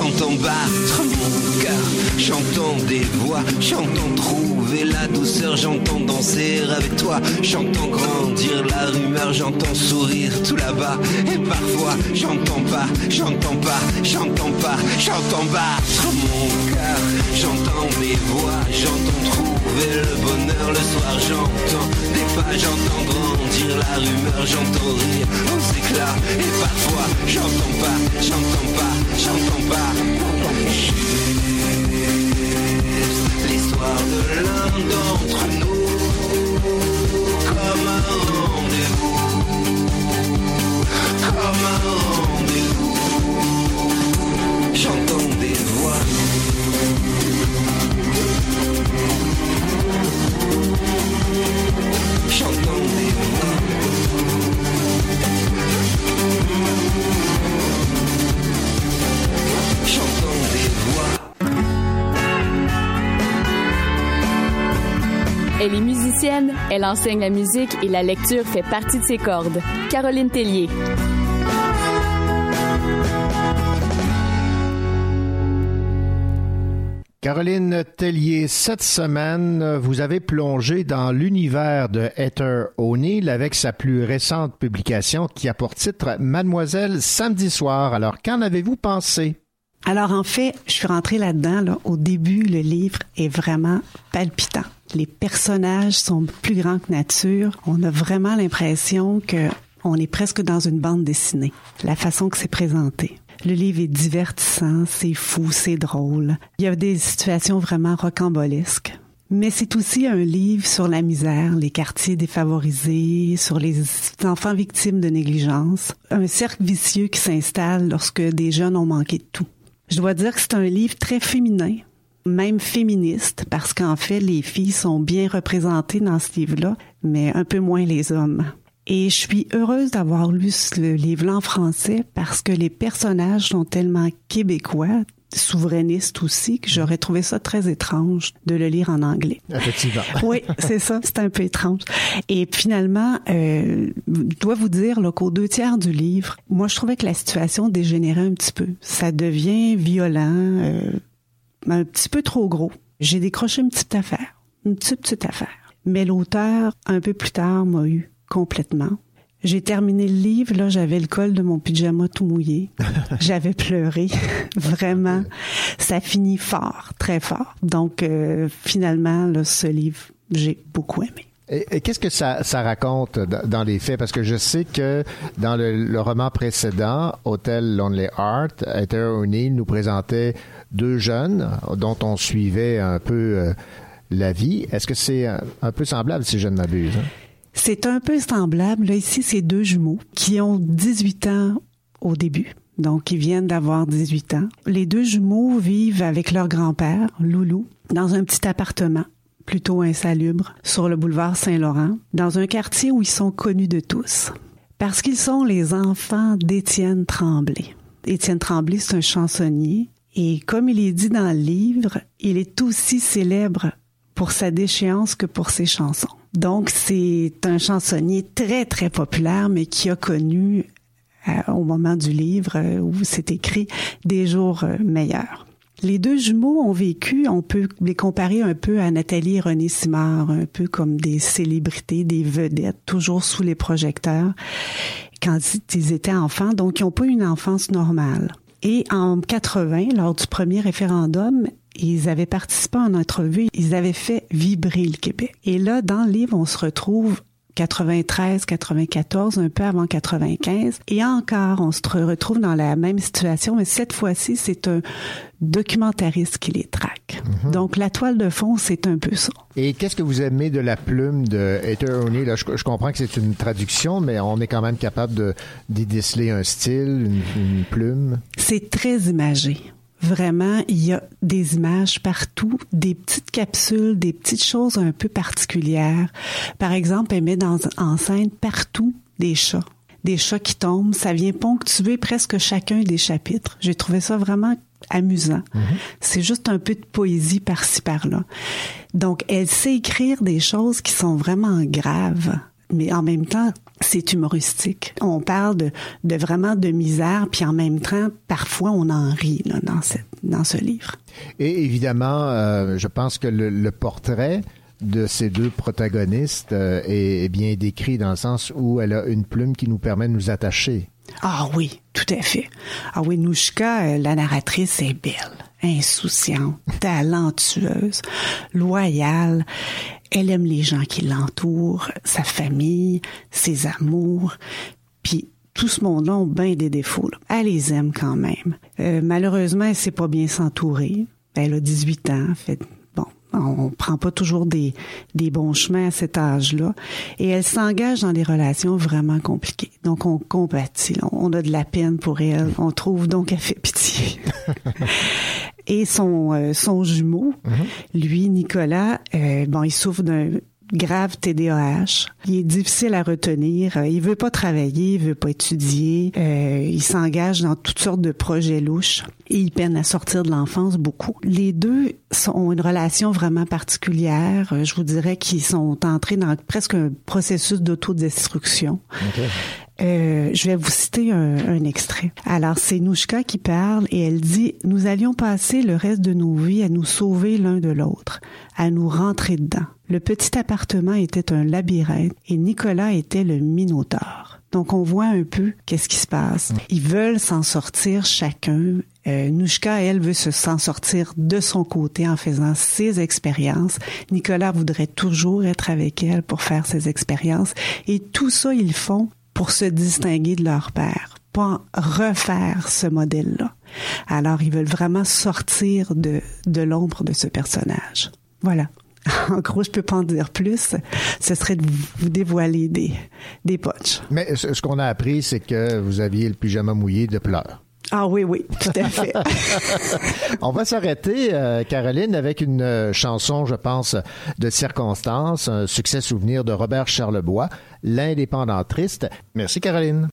J'entends battre mon cœur, j'entends des voix, j'entends trouver la douceur, j'entends danser avec toi, j'entends grandir la rumeur, j'entends sourire tout là-bas, et parfois j'entends pas, j'entends pas, j'entends pas, j'entends battre mon cœur, j'entends des voix, j'entends trouver le bonheur le soir, j'entends des pas, j'entends grandir la rumeur, j'entends rire aux éclats, et parfois j'entends pas, j'entends pas, j'entends pas. L'histoire de l'un d'entre nous, Elle est musicienne, elle enseigne la musique et la lecture fait partie de ses cordes. Caroline Tellier. Caroline Tellier, cette semaine, vous avez plongé dans l'univers de Heather O'Neill avec sa plus récente publication qui a pour titre Mademoiselle samedi soir. Alors, qu'en avez-vous pensé? Alors en fait, je suis rentrée là-dedans. Là. Au début, le livre est vraiment palpitant. Les personnages sont plus grands que nature. On a vraiment l'impression que on est presque dans une bande dessinée. La façon que c'est présenté. Le livre est divertissant, c'est fou, c'est drôle. Il y a des situations vraiment rocambolesques. Mais c'est aussi un livre sur la misère, les quartiers défavorisés, sur les enfants victimes de négligence, un cercle vicieux qui s'installe lorsque des jeunes ont manqué de tout. Je dois dire que c'est un livre très féminin, même féministe, parce qu'en fait, les filles sont bien représentées dans ce livre-là, mais un peu moins les hommes. Et je suis heureuse d'avoir lu ce livre en français parce que les personnages sont tellement québécois, souverainiste aussi que j'aurais trouvé ça très étrange de le lire en anglais. Effectivement. oui, c'est ça, c'est un peu étrange. Et finalement, euh, je dois vous dire qu'aux deux tiers du livre, moi je trouvais que la situation dégénérait un petit peu. Ça devient violent, euh, un petit peu trop gros. J'ai décroché une petite affaire, une petite petite affaire. Mais l'auteur, un peu plus tard, m'a eu complètement. J'ai terminé le livre, là, j'avais le col de mon pyjama tout mouillé. j'avais pleuré, vraiment. Ça finit fort, très fort. Donc, euh, finalement, là, ce livre, j'ai beaucoup aimé. Et, et qu'est-ce que ça, ça raconte dans les faits? Parce que je sais que dans le, le roman précédent, Hotel Lonely Heart, Heather O'Neill nous présentait deux jeunes dont on suivait un peu euh, la vie. Est-ce que c'est un, un peu semblable, si je ne m'abuse? hein? C'est un peu semblable. Ici, c'est deux jumeaux qui ont 18 ans au début. Donc, ils viennent d'avoir 18 ans. Les deux jumeaux vivent avec leur grand-père, Loulou, dans un petit appartement plutôt insalubre sur le boulevard Saint-Laurent, dans un quartier où ils sont connus de tous. Parce qu'ils sont les enfants d'Étienne Tremblay. Étienne Tremblay, c'est un chansonnier. Et comme il est dit dans le livre, il est aussi célèbre pour sa déchéance que pour ses chansons. Donc, c'est un chansonnier très, très populaire, mais qui a connu, euh, au moment du livre euh, où c'est écrit, des jours euh, meilleurs. Les deux jumeaux ont vécu, on peut les comparer un peu à Nathalie et René Simard, un peu comme des célébrités, des vedettes, toujours sous les projecteurs, quand ils étaient enfants, donc ils n'ont pas une enfance normale. Et en 80, lors du premier référendum, ils avaient participé en entrevue, ils avaient fait vibrer le Québec. Et là, dans le livre, on se retrouve 93, 94, un peu avant 95. Et encore, on se retrouve dans la même situation, mais cette fois-ci, c'est un documentariste qui les traque. Donc, la toile de fond, c'est un peu ça. Et qu'est-ce que vous aimez de la plume de Heather O'Neill? Je, je comprends que c'est une traduction, mais on est quand même capable de d'y déceler un style, une, une plume. C'est très imagé. Vraiment, il y a des images partout, des petites capsules, des petites choses un peu particulières. Par exemple, elle met dans, en scène partout des chats. Des chats qui tombent. Ça vient ponctuer presque chacun des chapitres. J'ai trouvé ça vraiment amusant. C'est juste un peu de poésie par-ci par-là. Donc, elle sait écrire des choses qui sont vraiment graves, mais en même temps, c'est humoristique. On parle de, de vraiment de misère, puis en même temps, parfois, on en rit là, dans, cette, dans ce livre. Et évidemment, euh, je pense que le, le portrait de ces deux protagonistes euh, est, est bien décrit dans le sens où elle a une plume qui nous permet de nous attacher. Ah oui, tout à fait. Ah oui, Nouchka, euh, la narratrice, est belle, insouciante, talentueuse, loyale. Elle aime les gens qui l'entourent, sa famille, ses amours. Puis tout ce monde-là ont bien des défauts. là. Elle les aime quand même. Euh, malheureusement, elle sait pas bien s'entourer. Elle a 18 ans, fait bon, on prend pas toujours des, des bons chemins à cet âge-là. Et elle s'engage dans des relations vraiment compliquées. Donc, on compatit. On a de la peine pour elle. On trouve donc elle fait pitié. Et son, euh, son jumeau, lui, Nicolas, euh, bon, il souffre d'un grave TDAH. Il est difficile à retenir. Euh, Il veut pas travailler, il veut pas étudier. Euh, il s'engage dans toutes sortes de projets louches et il peine à sortir de l'enfance beaucoup. Les deux ont une relation vraiment particulière. Je vous dirais qu'ils sont entrés dans presque un processus d'autodestruction. Euh, je vais vous citer un, un extrait. Alors, c'est Nouchka qui parle et elle dit « Nous allions passer le reste de nos vies à nous sauver l'un de l'autre, à nous rentrer dedans. Le petit appartement était un labyrinthe et Nicolas était le minotaure. Donc, on voit un peu qu'est-ce qui se passe. Ils veulent s'en sortir chacun. Euh, Nouchka, elle, veut se s'en sortir de son côté en faisant ses expériences. Nicolas voudrait toujours être avec elle pour faire ses expériences. Et tout ça, ils font pour se distinguer de leur père. pas refaire ce modèle-là. Alors, ils veulent vraiment sortir de, de l'ombre de ce personnage. Voilà. En gros, je peux pas en dire plus. Ce serait de vous dévoiler des, des punchs. Mais ce, ce qu'on a appris, c'est que vous aviez le pyjama mouillé de pleurs. Ah oui, oui, tout à fait. On va s'arrêter, euh, Caroline, avec une euh, chanson, je pense, de circonstance, un succès souvenir de Robert Charlebois, L'indépendant triste. Merci, Caroline.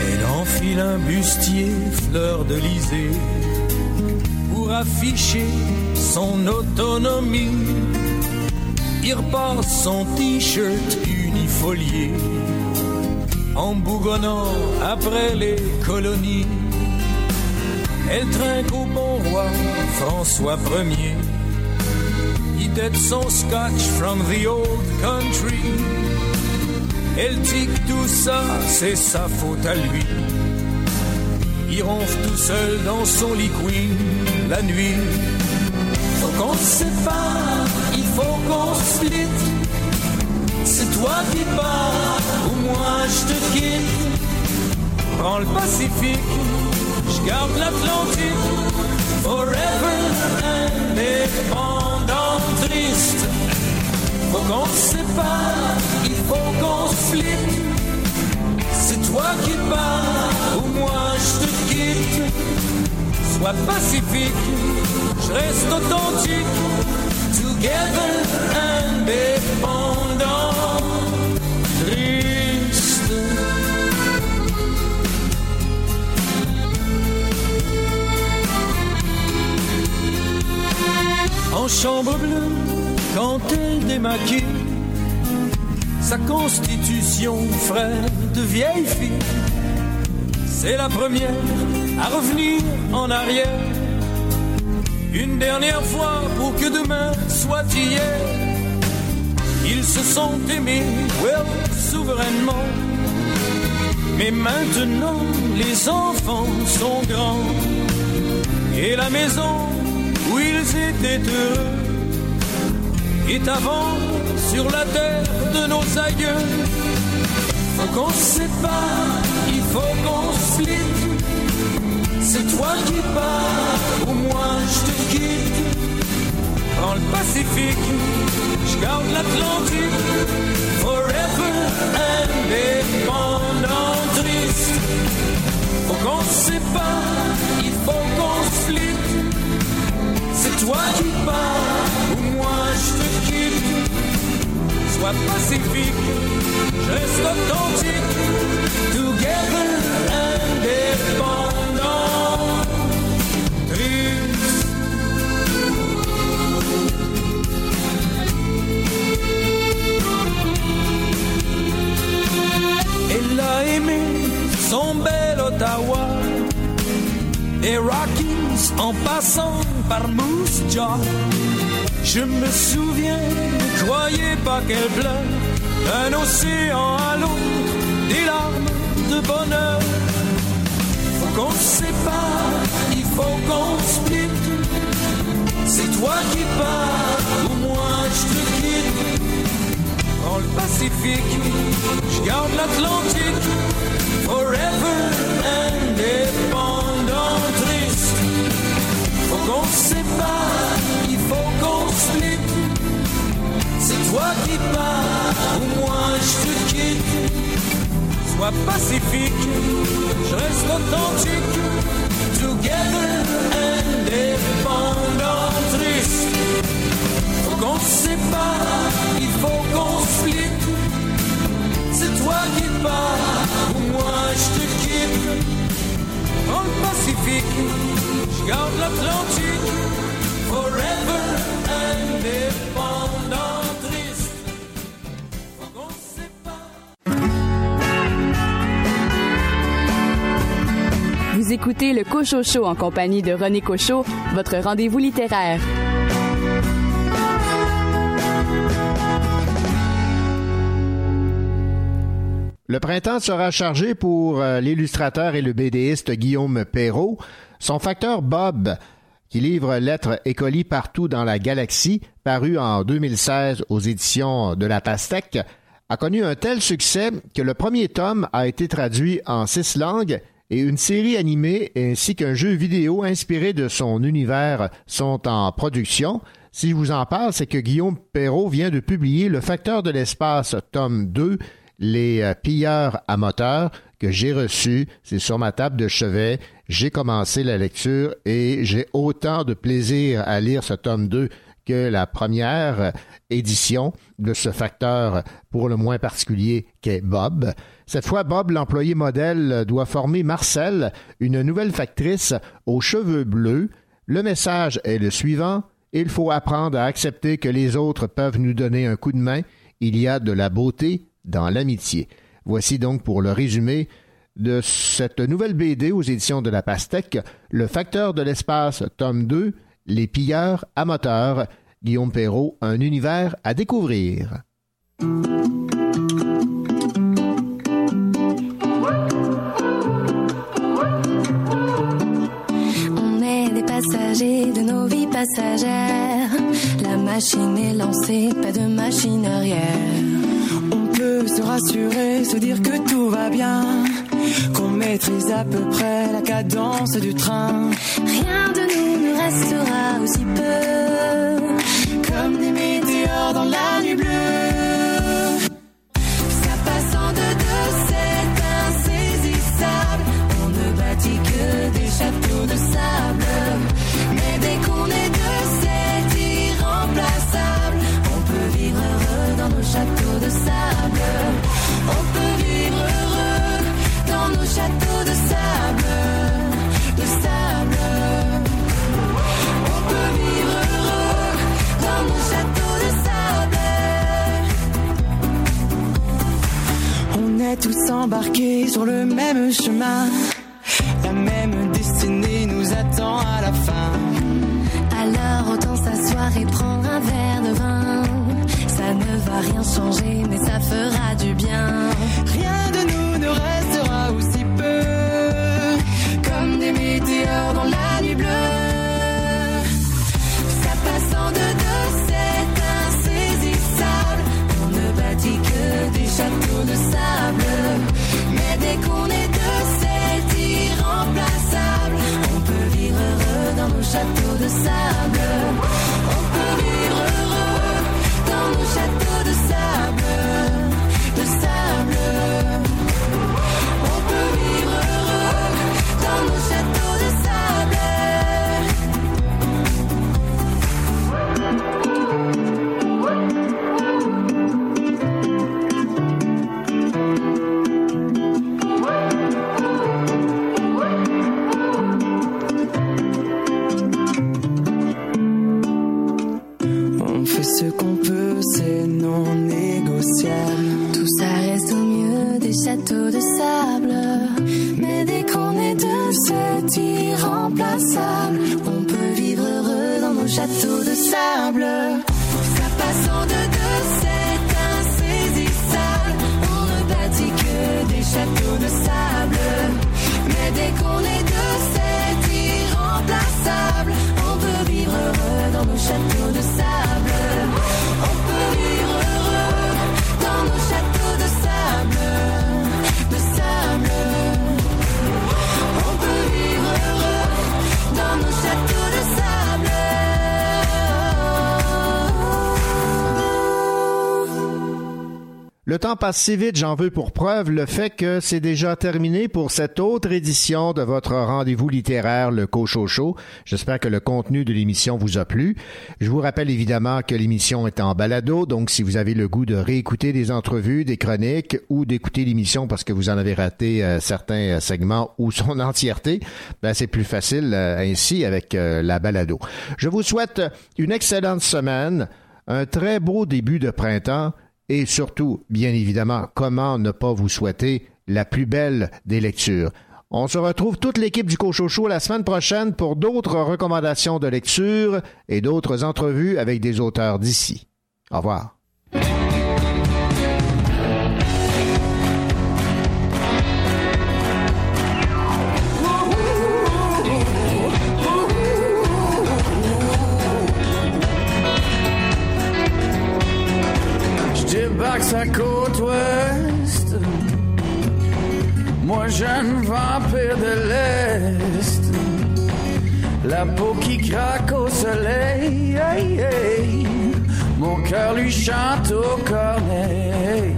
Elle enfile un bustier fleur de lysée pour afficher son autonomie. Il repasse son t-shirt unifolié en bougonnant après les colonies. Elle trinque au bon roi François Ier. Il tête son scotch from the old country. Elle tique tout ça, c'est sa faute à lui. Il ronfle tout seul dans son lit la nuit. Qu'on se sépare, il faut qu'on split. C'est toi qui pars, ou moi je te quitte. Prends le Pacifique, je garde l'Atlantique. Forever indépendant, triste. Faut qu'on se sépare, il faut qu'on se split. C'est toi qui pars, ou moi je te quitte. Sois pacifique, je reste authentique. Together, indépendant, triste. En chambre bleue, quand elle démaquille sa constitution, frère de vieille fille. C'est la première à revenir en arrière. Une dernière fois pour que demain soit hier. Ils se sont aimés, well, souverainement. Mais maintenant, les enfants sont grands. Et la maison où ils étaient heureux est avant sur la terre de nos aïeux. Faut qu'on se sépare, il faut qu'on se. C'est toi qui pars, ou moi je te quitte. Prends le Pacifique, je garde l'Atlantique. Forever indépendant, triste. Faut qu'on se sépare, il faut qu'on se split. C'est toi qui pars, ou moi je te quitte. Sois pacifique, je reste authentique. Together, indépendant. Elle a aimé son bel Ottawa les Rockies en passant par Moose Jaw. Je me souviens, ne croyez pas qu'elle pleure, d'un océan à l'autre, des larmes de bonheur. Faut qu'on se sépare, faut qu'on split. C'est toi qui pars, ou moi je te quitte. Prends le Pacifique, je garde l'Atlantique. Forever indépendant, triste. Faut qu'on se sépare, il faut qu'on split. C'est toi qui pars, ou moi je te quitte. Sois pacifique, je reste authentique. Together, ou moi je te quitte. Prends le Pacifique, je garde l'Atlantique. Forever indépendant. Vous écoutez le Cocho Show en compagnie de René Cocho, votre rendez-vous littéraire. Le printemps sera chargé pour euh, l'illustrateur et le BDiste Guillaume Perrault. Son facteur Bob, qui livre lettres et colis partout dans la galaxie, paru en 2016 aux éditions de la Pastèque, a connu un tel succès que le premier tome a été traduit en six langues et une série animée ainsi qu'un jeu vidéo inspiré de son univers sont en production. Si je vous en parle, c'est que Guillaume Perrault vient de publier Le Facteur de l'espace, tome 2, Les euh, pilleurs à moteur, que j'ai reçu. C'est sur ma table de chevet. J'ai commencé la lecture et j'ai autant de plaisir à lire ce tome 2 que la première édition de ce facteur pour le moins particulier qu'est Bob. Cette fois, Bob, l'employé modèle, doit former Marcel, une nouvelle factrice aux cheveux bleus. Le message est le suivant. Il faut apprendre à accepter que les autres peuvent nous donner un coup de main. Il y a de la beauté dans l'amitié. Voici donc pour le résumé de cette nouvelle BD aux éditions de la Pastèque, Le facteur de l'espace, tome 2, Les pilleurs à moteur, Guillaume Perrault, un univers à découvrir. On est des passagers de nos vies passagères. La machine est lancée, pas de machine. Se rassurer, se dire que tout va bien, qu'on maîtrise à peu près la cadence du train. Rien de nous ne restera aussi peu. Comme des météores dans la nuit bleue. Châteaux de sable. De sable. On peut vivre heureux dans nos châteaux de sable. On est tous embarqués sur le même chemin. La même destinée nous attend à la fin. Alors autant s'asseoir et prendre un verre de vin. Ça ne va rien changer, mais ça fera du bien. Rien des météores dans la nuit bleue. Ça passe en deux, c'est insaisissable. On ne bâtit que des châteaux de sable. Mais dès qu'on est deux, c'est irremplaçable. On peut vivre heureux dans nos châteaux de sable. Temps passe si vite, j'en veux pour preuve le fait que c'est déjà terminé pour cette autre édition de votre rendez-vous littéraire, le Cochocho. J'espère que le contenu de l'émission vous a plu. Je vous rappelle évidemment que l'émission est en balado, donc si vous avez le goût de réécouter des entrevues, des chroniques ou d'écouter l'émission parce que vous en avez raté euh, certains euh, segments ou son entièreté, ben c'est plus facile euh, ainsi avec la balado. Je vous souhaite une excellente semaine, un très beau début de printemps et surtout, bien évidemment, comment ne pas vous souhaiter la plus belle des lectures. On se retrouve toute l'équipe du Cochocho la semaine prochaine pour d'autres recommandations de lecture et d'autres entrevues avec des auteurs d'ici. Au revoir. Sa côte ouest. Moi, jeune vampire de l'Est. La peau qui craque au soleil. Mon cœur lui chante au cornet.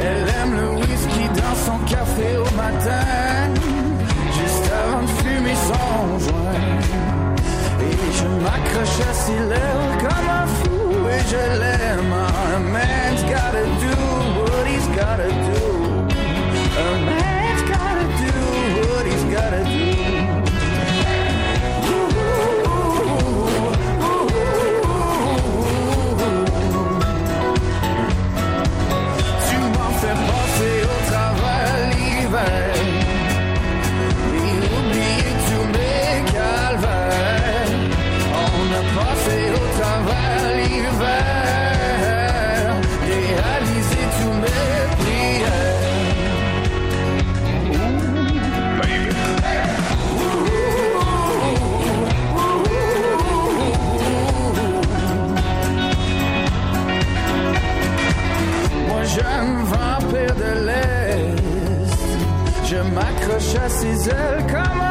Elle aime le whisky dans son café au matin, Et je m'accroche à ses lèvres comme un fou et je l'aime. A man's gotta do what he's gotta do. A man's gotta do what he's gotta do. M'accroche à ses ailes comme